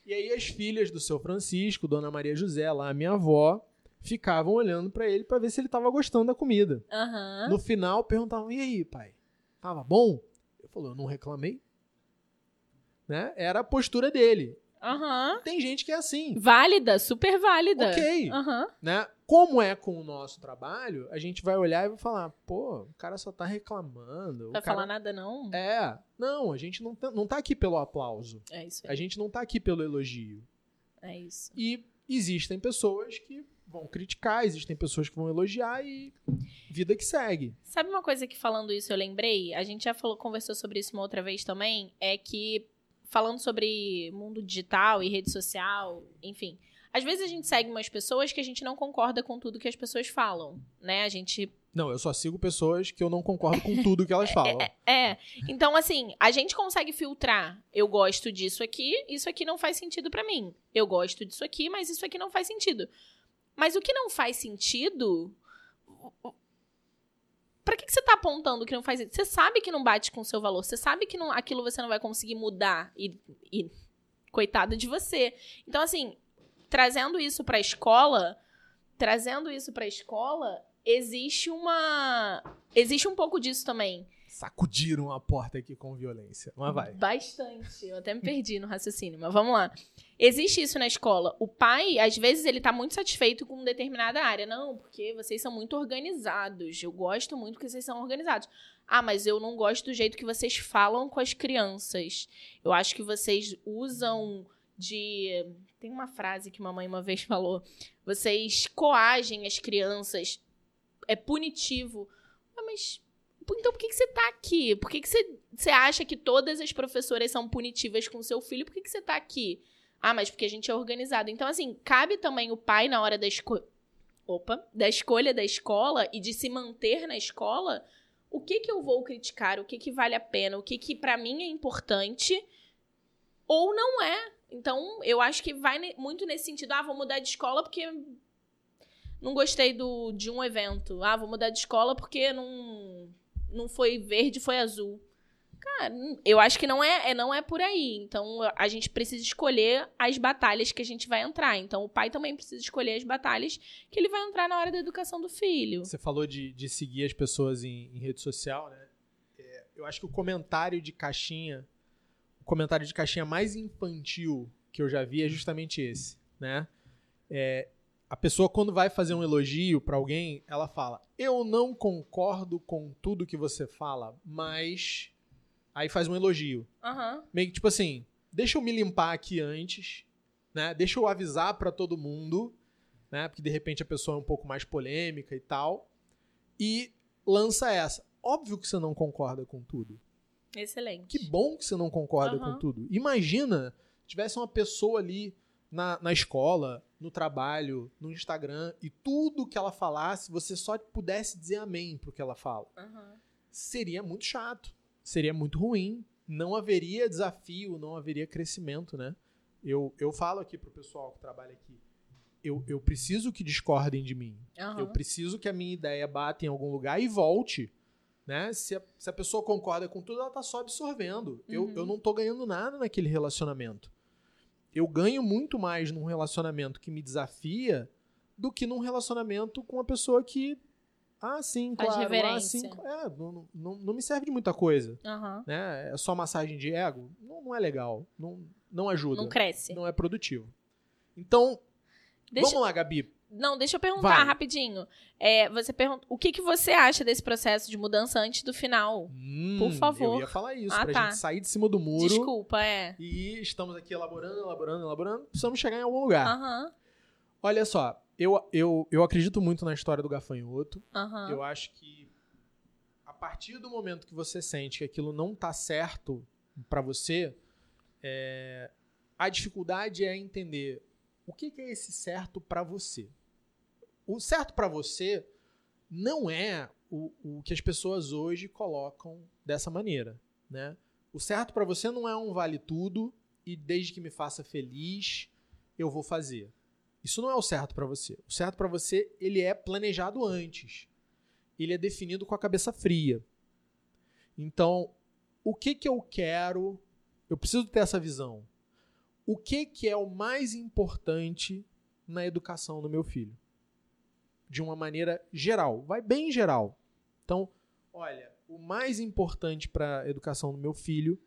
E aí as filhas do seu Francisco, Dona Maria José, lá a minha avó, ficavam olhando pra ele pra ver se ele tava gostando da comida. Aham. No final perguntavam: "E aí, pai? Tava bom?" Ele falou: "Eu não reclamei." Né? Era a postura dele. Aham. Tem gente que é assim, Válida, super válida. OK Aham. né? Como é com o nosso trabalho, a gente vai olhar e vai falar, pô, o cara só tá reclamando. Vai cara... falar nada, não? É, não, a gente não tá, não tá aqui pelo aplauso. É isso A aí. gente não tá aqui pelo elogio. É isso. E existem pessoas que vão criticar, existem pessoas que vão elogiar e vida que segue. Sabe uma coisa que falando isso eu lembrei? A gente já falou, conversou sobre isso uma outra vez também. É que falando sobre mundo digital e rede social, enfim. Às vezes a gente segue umas pessoas que a gente não concorda com tudo que as pessoas falam, né? A gente Não, eu só sigo pessoas que eu não concordo com tudo que elas falam. É. Então, assim, a gente consegue filtrar. Eu gosto disso aqui, isso aqui não faz sentido pra mim. Eu gosto disso aqui, mas isso aqui não faz sentido. Mas o que não faz sentido. Pra que, que você tá apontando que não faz sentido? Você sabe que não bate com o seu valor. Você sabe que não, aquilo você não vai conseguir mudar. E, e coitada de você. Então, assim, trazendo isso pra escola, trazendo isso para a escola, existe uma. Existe um pouco disso também. Sacudiram a porta aqui com violência. Mas vai. Bastante. Eu até me perdi no raciocínio, mas vamos lá. Existe isso na escola. O pai, às vezes, ele tá muito satisfeito com determinada área. Não, porque vocês são muito organizados. Eu gosto muito que vocês são organizados. Ah, mas eu não gosto do jeito que vocês falam com as crianças. Eu acho que vocês usam de. Tem uma frase que mamãe uma vez falou. Vocês coagem as crianças. É punitivo. Ah, mas. Então por que, que você tá aqui? Por que, que você, você acha que todas as professoras são punitivas com seu filho? Por que, que você tá aqui? Ah, mas porque a gente é organizado. Então, assim, cabe também o pai na hora da escolha. Opa, da escolha da escola e de se manter na escola, o que que eu vou criticar, o que que vale a pena, o que que para mim é importante ou não é. Então, eu acho que vai muito nesse sentido, ah, vou mudar de escola porque não gostei do, de um evento. Ah, vou mudar de escola porque não, não foi verde, foi azul. Cara, eu acho que não é, é, não é por aí. Então, a gente precisa escolher as batalhas que a gente vai entrar. Então, o pai também precisa escolher as batalhas que ele vai entrar na hora da educação do filho. Você falou de, de seguir as pessoas em, em rede social, né? É, eu acho que o comentário de caixinha, o comentário de caixinha mais infantil que eu já vi é justamente esse, né? É, a pessoa quando vai fazer um elogio para alguém, ela fala: "Eu não concordo com tudo que você fala, mas Aí faz um elogio. Uhum. Meio que tipo assim, deixa eu me limpar aqui antes, né? Deixa eu avisar para todo mundo, né? Porque de repente a pessoa é um pouco mais polêmica e tal. E lança essa. Óbvio que você não concorda com tudo. Excelente. Que bom que você não concorda Uhum. com tudo. Imagina tivesse uma pessoa ali na, na escola, no trabalho, no Instagram, e tudo que ela falasse, você só pudesse dizer amém pro que ela fala. Uhum. Seria muito chato. Seria muito ruim. Não haveria desafio, não haveria crescimento, né? Eu, eu falo aqui pro pessoal que trabalha aqui. Eu, eu preciso que discordem de mim. Uhum. Eu preciso que a minha ideia bata em algum lugar e volte. Né? Se, a, se a pessoa concorda com tudo, ela tá só absorvendo. Eu, Uhum. eu não tô ganhando nada naquele relacionamento. Eu ganho muito mais num relacionamento que me desafia do que num relacionamento com uma pessoa que. Ah, sim, Faz claro. Ah, reverência. sim. É, não, não, não me serve de muita coisa. Uhum. Né? É só massagem de ego. Não, não é legal. Não, não ajuda. Não cresce. Não é produtivo. Então, Deixa... vamos lá, Gabi. Não, deixa eu perguntar Vai. rapidinho. É, você pergunta, o que, que você acha desse processo de mudança antes do final? Hum, Por favor. Eu ia falar isso, Ah, pra tá. gente sair de cima do muro. Desculpa, é. E estamos aqui elaborando, elaborando, elaborando. Precisamos chegar em algum lugar. Aham, Olha só, eu, eu, eu acredito muito na história do gafanhoto. aham. Eu acho que a partir do momento que você sente que aquilo não tá certo pra você, é, a dificuldade é entender o que, que é esse certo pra você. O certo pra você não é o, o que as pessoas hoje colocam dessa maneira, né? O certo pra você não é um vale tudo e desde que me faça feliz eu vou fazer. Isso não é o certo pra você. O certo pra você ele é planejado antes. Ele é definido com a cabeça fria. Então, o que que eu quero? Eu preciso ter essa visão. O que que é o mais importante na educação do meu filho? De uma maneira geral, vai bem geral. Então, olha, o mais importante para a educação do meu filho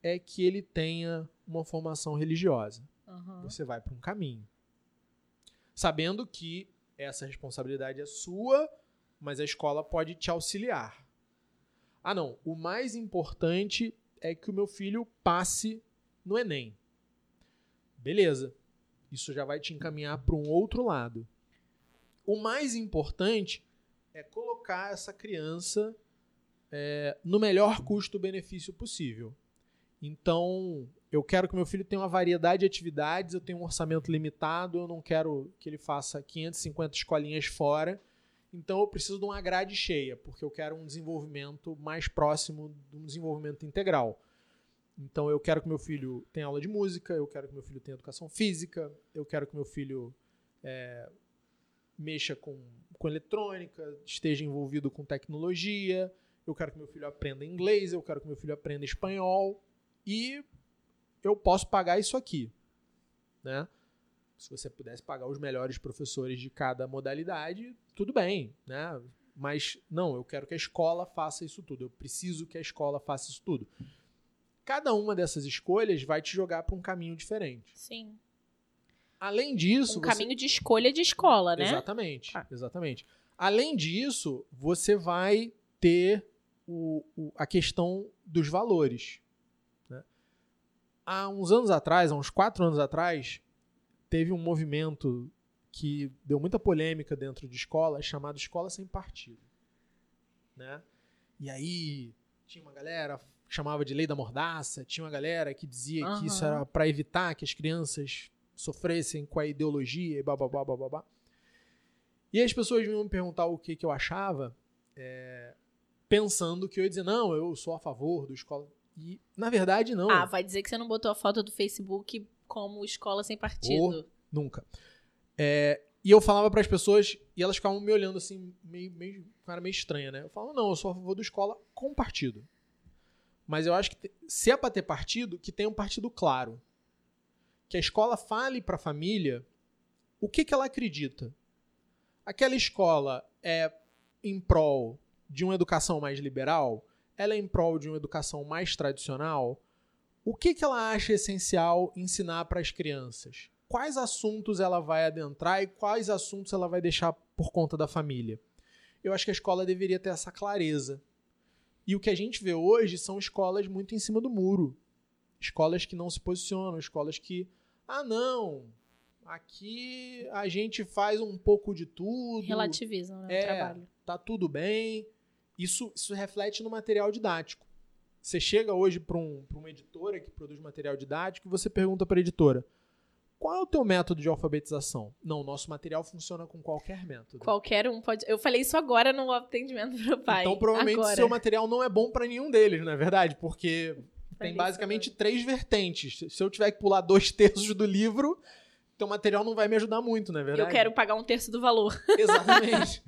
é que ele tenha uma formação religiosa aham. você vai para um caminho. Sabendo que essa responsabilidade é sua, mas a escola pode te auxiliar. Ah, não. O mais importante é que o meu filho passe no Enem. Beleza. Isso já vai te encaminhar para um outro lado. O mais importante é colocar essa criança é, no melhor custo-benefício possível. Então, eu quero que meu filho tenha uma variedade de atividades, eu tenho um orçamento limitado, eu não quero que ele faça 550 escolinhas fora. Então eu preciso de uma grade cheia, porque eu quero um desenvolvimento mais próximo de um desenvolvimento integral. Então eu quero que meu filho tenha aula de música, eu quero que meu filho tenha educação física, eu quero que meu filho é, mexa com, com eletrônica, esteja envolvido com tecnologia, eu quero que meu filho aprenda inglês, eu quero que meu filho aprenda espanhol e eu posso pagar isso aqui, né? Se você pudesse pagar os melhores professores de cada modalidade, tudo bem, né? Mas não, eu quero que a escola faça isso tudo. Eu preciso que a escola faça isso tudo. Cada uma dessas escolhas vai te jogar para um caminho diferente. Sim. Além disso, Um você- caminho de escolha de escola, né? Exatamente, Ah. exatamente. Além disso, você vai ter o- o- a questão dos valores. né? Há uns anos atrás, há uns quatro anos atrás, teve um movimento que deu muita polêmica dentro de escola, chamado Escola Sem Partido. Né? E aí tinha uma galera que chamava de lei da mordaça, tinha uma galera que dizia que isso era para evitar que as crianças sofressem com a ideologia e bababá, bababá. E as pessoas vinham me perguntar o que, que eu achava, é, pensando que eu ia dizer, não, eu sou a favor do escola. E, na verdade, não. Ah, vai dizer que você não botou a foto do Facebook como escola sem partido. Nunca. É, e eu falava para as pessoas, e elas ficavam me olhando assim, meio, meio, cara meio estranha, né? Eu falava, não, eu sou a favor do escola com partido. Mas eu acho que se é para ter partido, que tenha um partido claro. Que a escola fale para a família o que, que ela acredita. Aquela escola é em prol de uma educação mais liberal? Ela é em prol de uma educação mais tradicional? O que, que ela acha essencial ensinar para as crianças? Quais assuntos ela vai adentrar e quais assuntos ela vai deixar por conta da família? Eu acho que a escola deveria ter essa clareza. E o que a gente vê hoje são escolas muito em cima do muro. Escolas que não se posicionam, escolas que, ah, não, aqui a gente faz um pouco de tudo Relativizam né, É. o trabalho. tá tudo bem. Isso, isso reflete no material didático. Você chega hoje para um, pra uma editora que produz material didático e você pergunta para a editora: qual é o teu método de alfabetização? Não, nosso material funciona com qualquer método. Qualquer um pode. Eu falei isso agora no atendimento pro pai. então, provavelmente, agora. seu material não é bom para nenhum deles, não é verdade? Porque tem basicamente três vertentes. Se eu tiver que pular dois terços do livro, teu material não vai me ajudar muito, não é verdade? Eu quero pagar um terço do valor. Exatamente.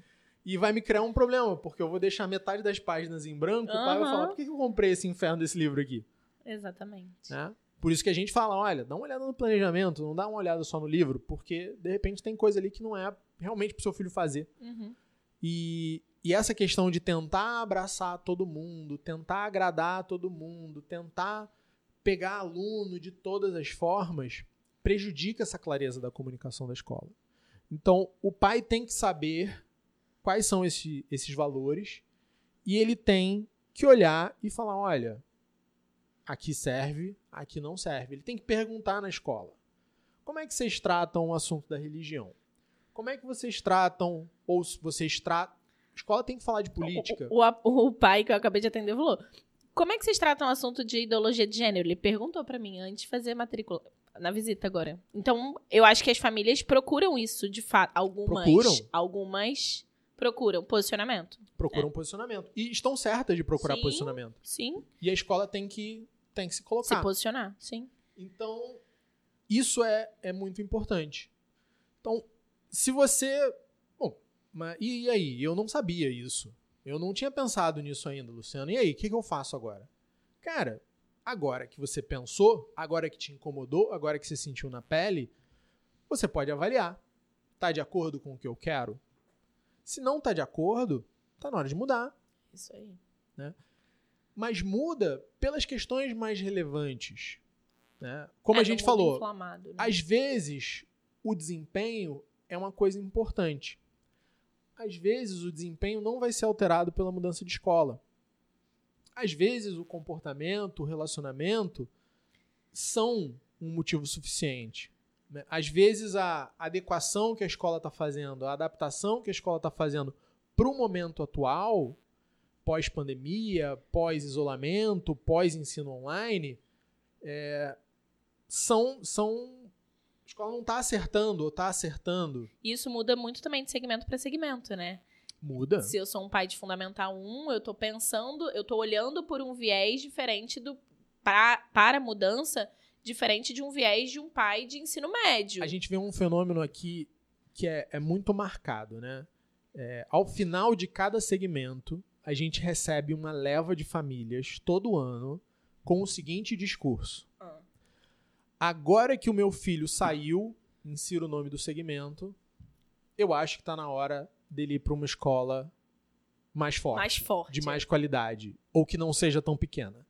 E vai me criar um problema, porque eu vou deixar metade das páginas em branco, o pai vai falar, por que que eu comprei esse inferno desse livro aqui? Exatamente. Né? Por isso que a gente fala, olha, dá uma olhada no planejamento, não dá uma olhada só no livro, porque de repente tem coisa ali que não é realmente pro seu filho fazer. Uhum. E, e essa questão de tentar abraçar todo mundo, tentar agradar todo mundo, tentar pegar aluno de todas as formas, prejudica essa clareza da comunicação da escola. Então, o pai tem que saber quais são esse- esses valores e ele tem que olhar e falar: olha, aqui serve, aqui não serve. Ele tem que perguntar na escola: como é que vocês tratam o assunto da religião? Como é que vocês tratam, ou vocês tratam. A escola tem que falar de política. O, o- o pai que eu acabei de atender falou: Como é que vocês tratam o assunto de ideologia de gênero? Ele perguntou pra mim antes de fazer matrícula. Na visita agora. Então, eu acho que as famílias procuram isso, de fato. Algumas. Procuram? Algumas procuram posicionamento. Procuram posicionamento. E estão certas de procurar Sim. posicionamento. Sim. E a escola tem que, tem que se Se colocar. posicionar. Sim. Então, isso é, é muito importante. Então, se você. Mas e aí? Eu não sabia isso. Eu não tinha pensado nisso ainda, Luciano. E aí, o que, que eu faço agora? Cara, agora que você pensou, agora que te incomodou, agora que você sentiu na pele, você pode avaliar. Tá de acordo com o que eu quero? Se não tá de acordo, tá na hora de mudar Isso aí. mas muda pelas questões mais relevantes. Né? Como É, a gente falou, né? às vezes o desempenho é uma coisa importante. Às vezes o desempenho não vai ser alterado pela mudança de escola. Às vezes o comportamento, o relacionamento são um motivo suficiente. né? Às vezes a adequação que a escola está fazendo, a adaptação que a escola está fazendo para o momento atual, pós-pandemia, pós-isolamento, pós-ensino online, é, são, são. A escola não está acertando ou está acertando. Isso muda muito também de segmento para segmento, né? Muda. Se eu sou um pai de Fundamental 1, eu tô pensando, eu tô olhando por um viés diferente do pra, para a mudança, diferente de um viés de um pai de ensino médio. A gente vê um fenômeno aqui que é, é muito marcado, né? É, ao final de cada segmento, a gente recebe uma leva de famílias todo ano com o seguinte discurso. Agora que o meu filho saiu insira o nome do segmento, eu acho que está na hora dele ir para uma escola mais forte, Mais forte. de mais qualidade, ou que não seja tão pequena.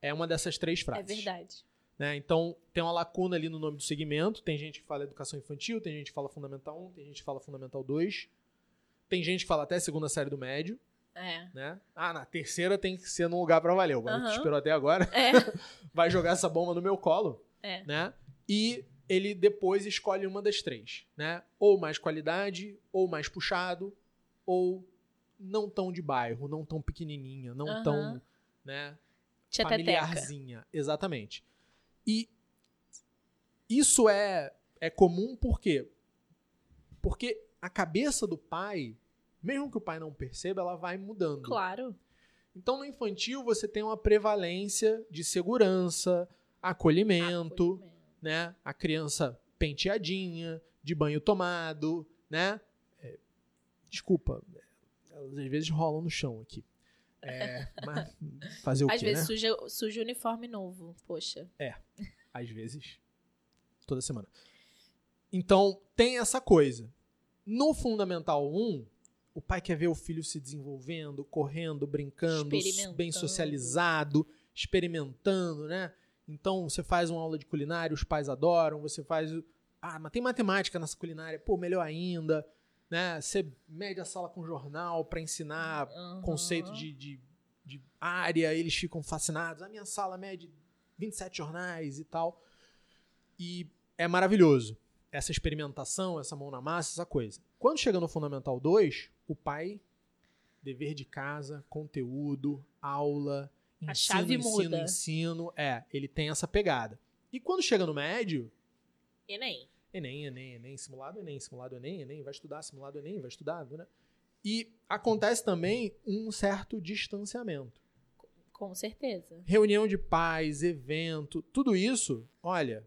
É uma dessas três É frases. verdade. né? Então, tem uma lacuna ali no nome do segmento. Tem gente que fala educação infantil, tem gente que fala fundamental 1, tem gente que fala fundamental 2. Tem gente que fala até segunda série do médio, É. né? Ah, na terceira tem que ser num lugar pra valer. O Aham. esperou até agora, É. vai jogar essa bomba no meu colo, É. né? E ele depois escolhe uma das três, né? Ou mais qualidade, ou mais puxado, ou não tão de bairro, não tão pequenininha, não Aham. tão, né? Familiarzinha, exatamente. E isso é é comum por quê? Porque a cabeça do pai, mesmo que o pai não perceba, ela vai mudando. Claro. Então no infantil você tem uma prevalência de segurança, acolhimento, Acolhimento. né? A criança penteadinha, de banho tomado, né? É, desculpa, elas às vezes rolam no chão aqui. É, mas fazer o Às quê, vezes né? suja, suja uniforme novo. Poxa. Às vezes. Toda semana. Então, tem essa coisa. No Fundamental 1, o pai quer ver o filho se desenvolvendo, correndo, brincando, bem socializado, experimentando, né? Então, você faz uma aula de culinária, os pais adoram, você faz. Ah, mas tem matemática nessa culinária, pô, melhor ainda, né? Você mede a sala com jornal para ensinar Aham. conceito de, de, de área, eles ficam fascinados. A minha sala mede 27 jornais e tal. E é maravilhoso. Essa experimentação, essa mão na massa, essa coisa. Quando chega no Fundamental 2, o pai, dever de casa, conteúdo, aula, ensino, A chave ensino, muda. ensino. É, ele tem essa pegada. E quando chega no médio, Enem. Enem, Enem, Enem, simulado Enem, simulado Enem, Enem, vai estudar, simulado Enem, vai estudar, né? E acontece também um certo distanciamento. Com certeza. Reunião de pais, evento, tudo isso, olha,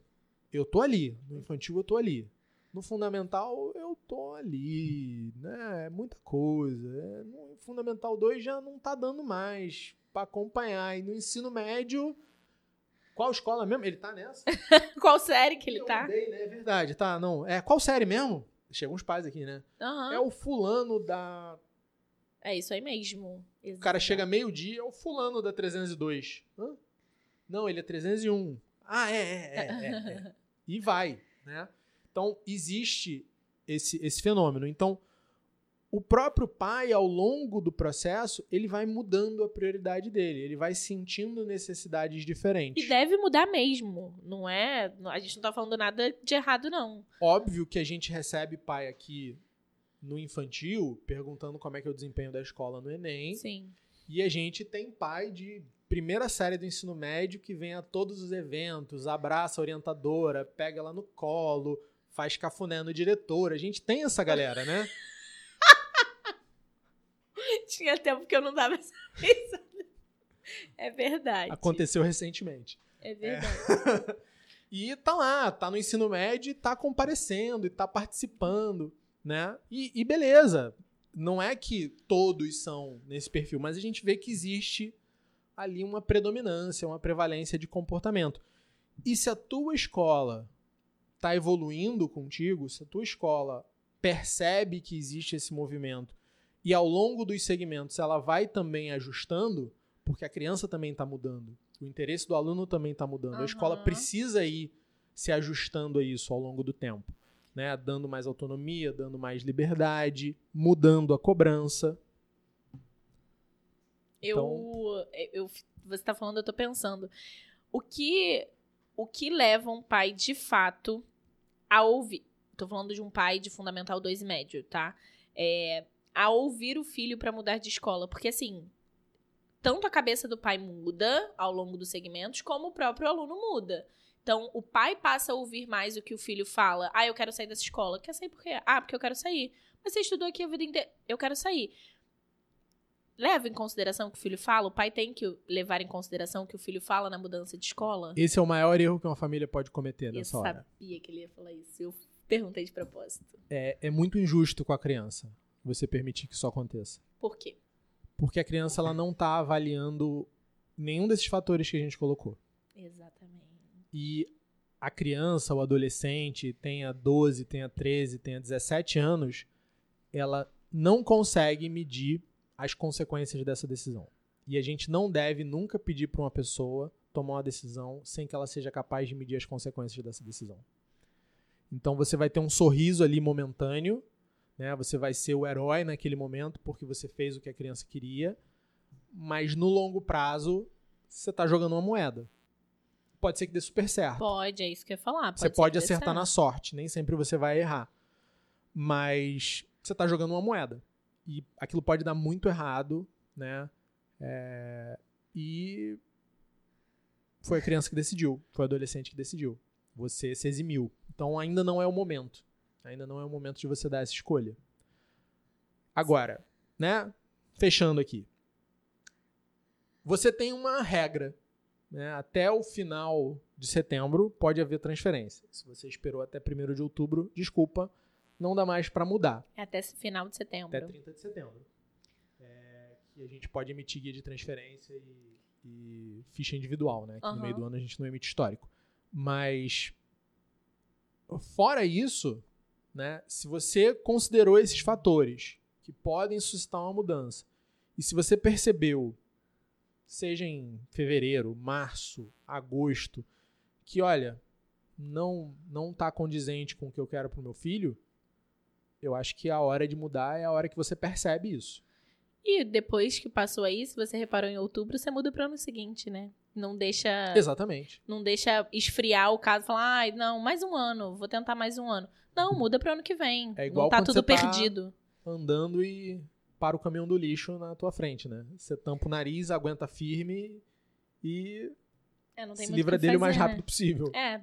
eu tô ali. No infantil eu tô ali. No fundamental eu tô ali, né? É muita coisa. É, no fundamental 2 já não tá dando mais pra acompanhar. E no ensino médio, qual escola mesmo? Ele tá nessa? Qual série que ele Eu tá? mudei, né? É verdade, tá, não. É, qual série mesmo? Chegam uns pais aqui, né? Aham. É o fulano da. É isso aí mesmo. O cara chega meio-dia, é o fulano da 302. Hã? Não, ele é 301. Ah, é, é, é, é, é. E vai, né? Então, existe esse, esse fenômeno. Então, o próprio pai, ao longo do processo, ele vai mudando a prioridade dele. Ele vai sentindo necessidades diferentes. E deve mudar mesmo. Não é. A gente não tá falando nada de errado, não. Óbvio que a gente recebe pai aqui no infantil perguntando como é que é o desempenho da escola no Enem. Sim. E a gente tem pai de primeira série do ensino médio que vem a todos os eventos, abraça a orientadora, pega ela no colo, faz cafuné no diretor. A gente tem essa galera, né? Tinha tempo que eu não dava essa risada. É verdade. Aconteceu recentemente. É verdade. E tá lá, tá no ensino médio e tá comparecendo e tá participando, né? E, e beleza. Não é que todos são nesse perfil, mas a gente vê que existe ali uma predominância, uma prevalência de comportamento. E se a tua escola tá evoluindo contigo, se a tua escola percebe que existe esse movimento e ao longo dos segmentos ela vai também ajustando, porque a criança também está mudando, o interesse do aluno também está mudando, a escola precisa ir se ajustando a isso ao longo do tempo, né? Dando mais autonomia, dando mais liberdade, mudando a cobrança. Eu, eu, você tá falando, eu tô pensando. O que, o que leva um pai, de fato, a ouvir... Tô falando de um pai de Fundamental 2 e médio, tá? É, a ouvir o filho pra mudar de escola. Porque, assim, tanto a cabeça do pai muda ao longo dos segmentos, como o próprio aluno muda. Então, o pai passa a ouvir mais o que o filho fala. Ah, eu quero sair dessa escola. Quer sair por quê? Ah, porque eu quero sair. Mas você estudou aqui a vida inteira. Eu quero sair leva em consideração o que o filho fala? O pai tem que levar em consideração o que o filho fala na mudança de escola? Esse é o maior erro que uma família pode cometer Eu nessa hora. sabia que ele ia falar isso. Eu perguntei de propósito. É, é muito injusto com a criança você permitir que isso aconteça. Por quê? Porque a criança ela não está avaliando nenhum desses fatores que a gente colocou. Exatamente. E a criança, o adolescente, tenha 12, tenha 13, tenha 17 anos, ela não consegue medir as consequências dessa decisão. E a gente não deve nunca pedir para uma pessoa tomar uma decisão sem que ela seja capaz de medir as consequências dessa decisão. Então você vai ter um sorriso ali momentâneo, né? Você vai ser o herói naquele momento porque você fez o que a criança queria, mas no longo prazo você está jogando uma moeda. Pode ser que dê super certo. Pode, é isso que eu ia falar. Pode você pode acertar na sorte, nem sempre você vai errar. Mas você está jogando uma moeda. E aquilo pode dar muito errado, né? É... E foi a criança que decidiu, foi o adolescente que decidiu. Você se eximiu. Então ainda não é o momento. Ainda não é o momento de você dar essa escolha. Agora, né? Fechando aqui. Você tem uma regra. Né? Até o final de setembro pode haver transferência. Se você esperou até 1 de outubro, desculpa, não dá mais para mudar. É até final de setembro. Até 30 de setembro. É, que a gente pode emitir guia de transferência e, e ficha individual, né? Que uhum. no meio do ano a gente não emite histórico. Mas fora isso, né? Se você considerou esses fatores que podem suscitar uma mudança e se você percebeu, seja em fevereiro, março, agosto, que olha, não não está condizente com o que eu quero para o meu filho, eu acho que a hora de mudar é a hora que você percebe isso. E depois que passou aí, se você reparou em outubro, você muda para o ano seguinte, né? Não deixa. Exatamente. Não deixa esfriar o caso e falar, ah, não, mais um ano, vou tentar mais um ano. Não, muda para o ano que vem. É igual não tá tudo perdido. Tá andando e para o caminhão do lixo na tua frente, né? Você tampa o nariz, aguenta firme e é, se livra dele fazer, o mais rápido né? possível. É,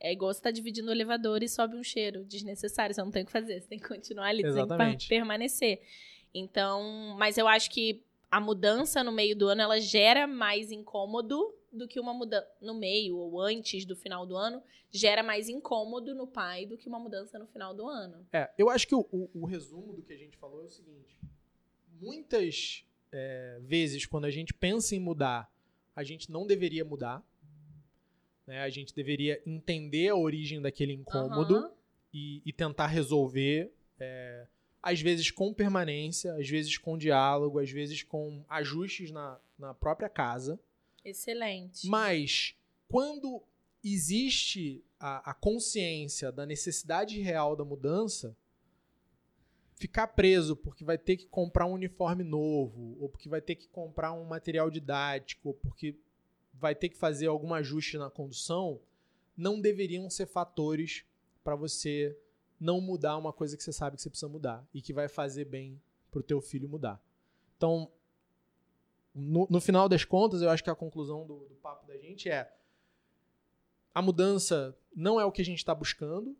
é igual você tá dividindo o elevador e sobe um cheiro desnecessário. Você não tem o que fazer, você tem que continuar ali, Exatamente. tem que permanecer. Então, mas eu acho que a mudança no meio do ano ela gera mais incômodo do que uma mudança no meio ou antes do final do ano gera mais incômodo no pai do que uma mudança no final do ano. É, eu acho que o, o, o resumo do que a gente falou é o seguinte: muitas é, vezes quando a gente pensa em mudar, a gente não deveria mudar né? A gente deveria entender a origem daquele incômodo uhum. e, e, tentar resolver, é, às vezes com permanência, às vezes com diálogo, às vezes com ajustes na, na própria casa. Excelente. Mas quando existe a, a consciência da necessidade real da mudança, ficar preso porque vai ter que comprar um uniforme novo, ou porque vai ter que comprar um material didático, ou porque vai ter que fazer algum ajuste na condução, não deveriam ser fatores para você não mudar uma coisa que você sabe que você precisa mudar e que vai fazer bem para o teu filho mudar. Então, no, no, final das contas, eu acho que a conclusão do, do papo da gente é a mudança não é o que a gente está buscando,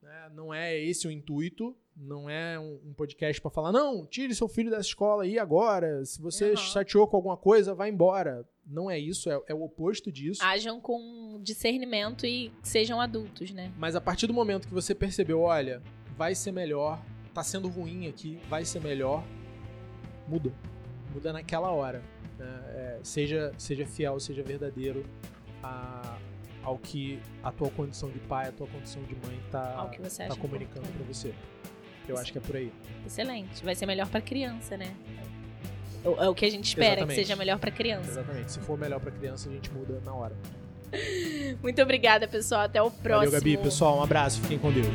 né? não é esse o intuito, não é um, um podcast para falar, não, tire seu filho dessa escola aí agora, se você uhum. chateou com alguma coisa, vai embora. Não é isso, é, é, o oposto disso. Ajam com discernimento e sejam adultos, né? Mas a partir do momento que você percebeu, olha, vai ser melhor, tá sendo ruim aqui, vai ser melhor, muda. Muda naquela hora. Né? É, seja, seja fiel, seja verdadeiro a, ao que a tua condição de pai, a tua condição de mãe tá, tá comunicando para você. Eu acho que é por aí. Excelente. Vai ser melhor para criança, né? É o que a gente espera, Exatamente. que seja melhor para criança. Exatamente. Se for melhor para criança, a gente muda na hora. Muito obrigada, pessoal. Até o próximo. Valeu, Gabi. Pessoal, um abraço. Fiquem com Deus.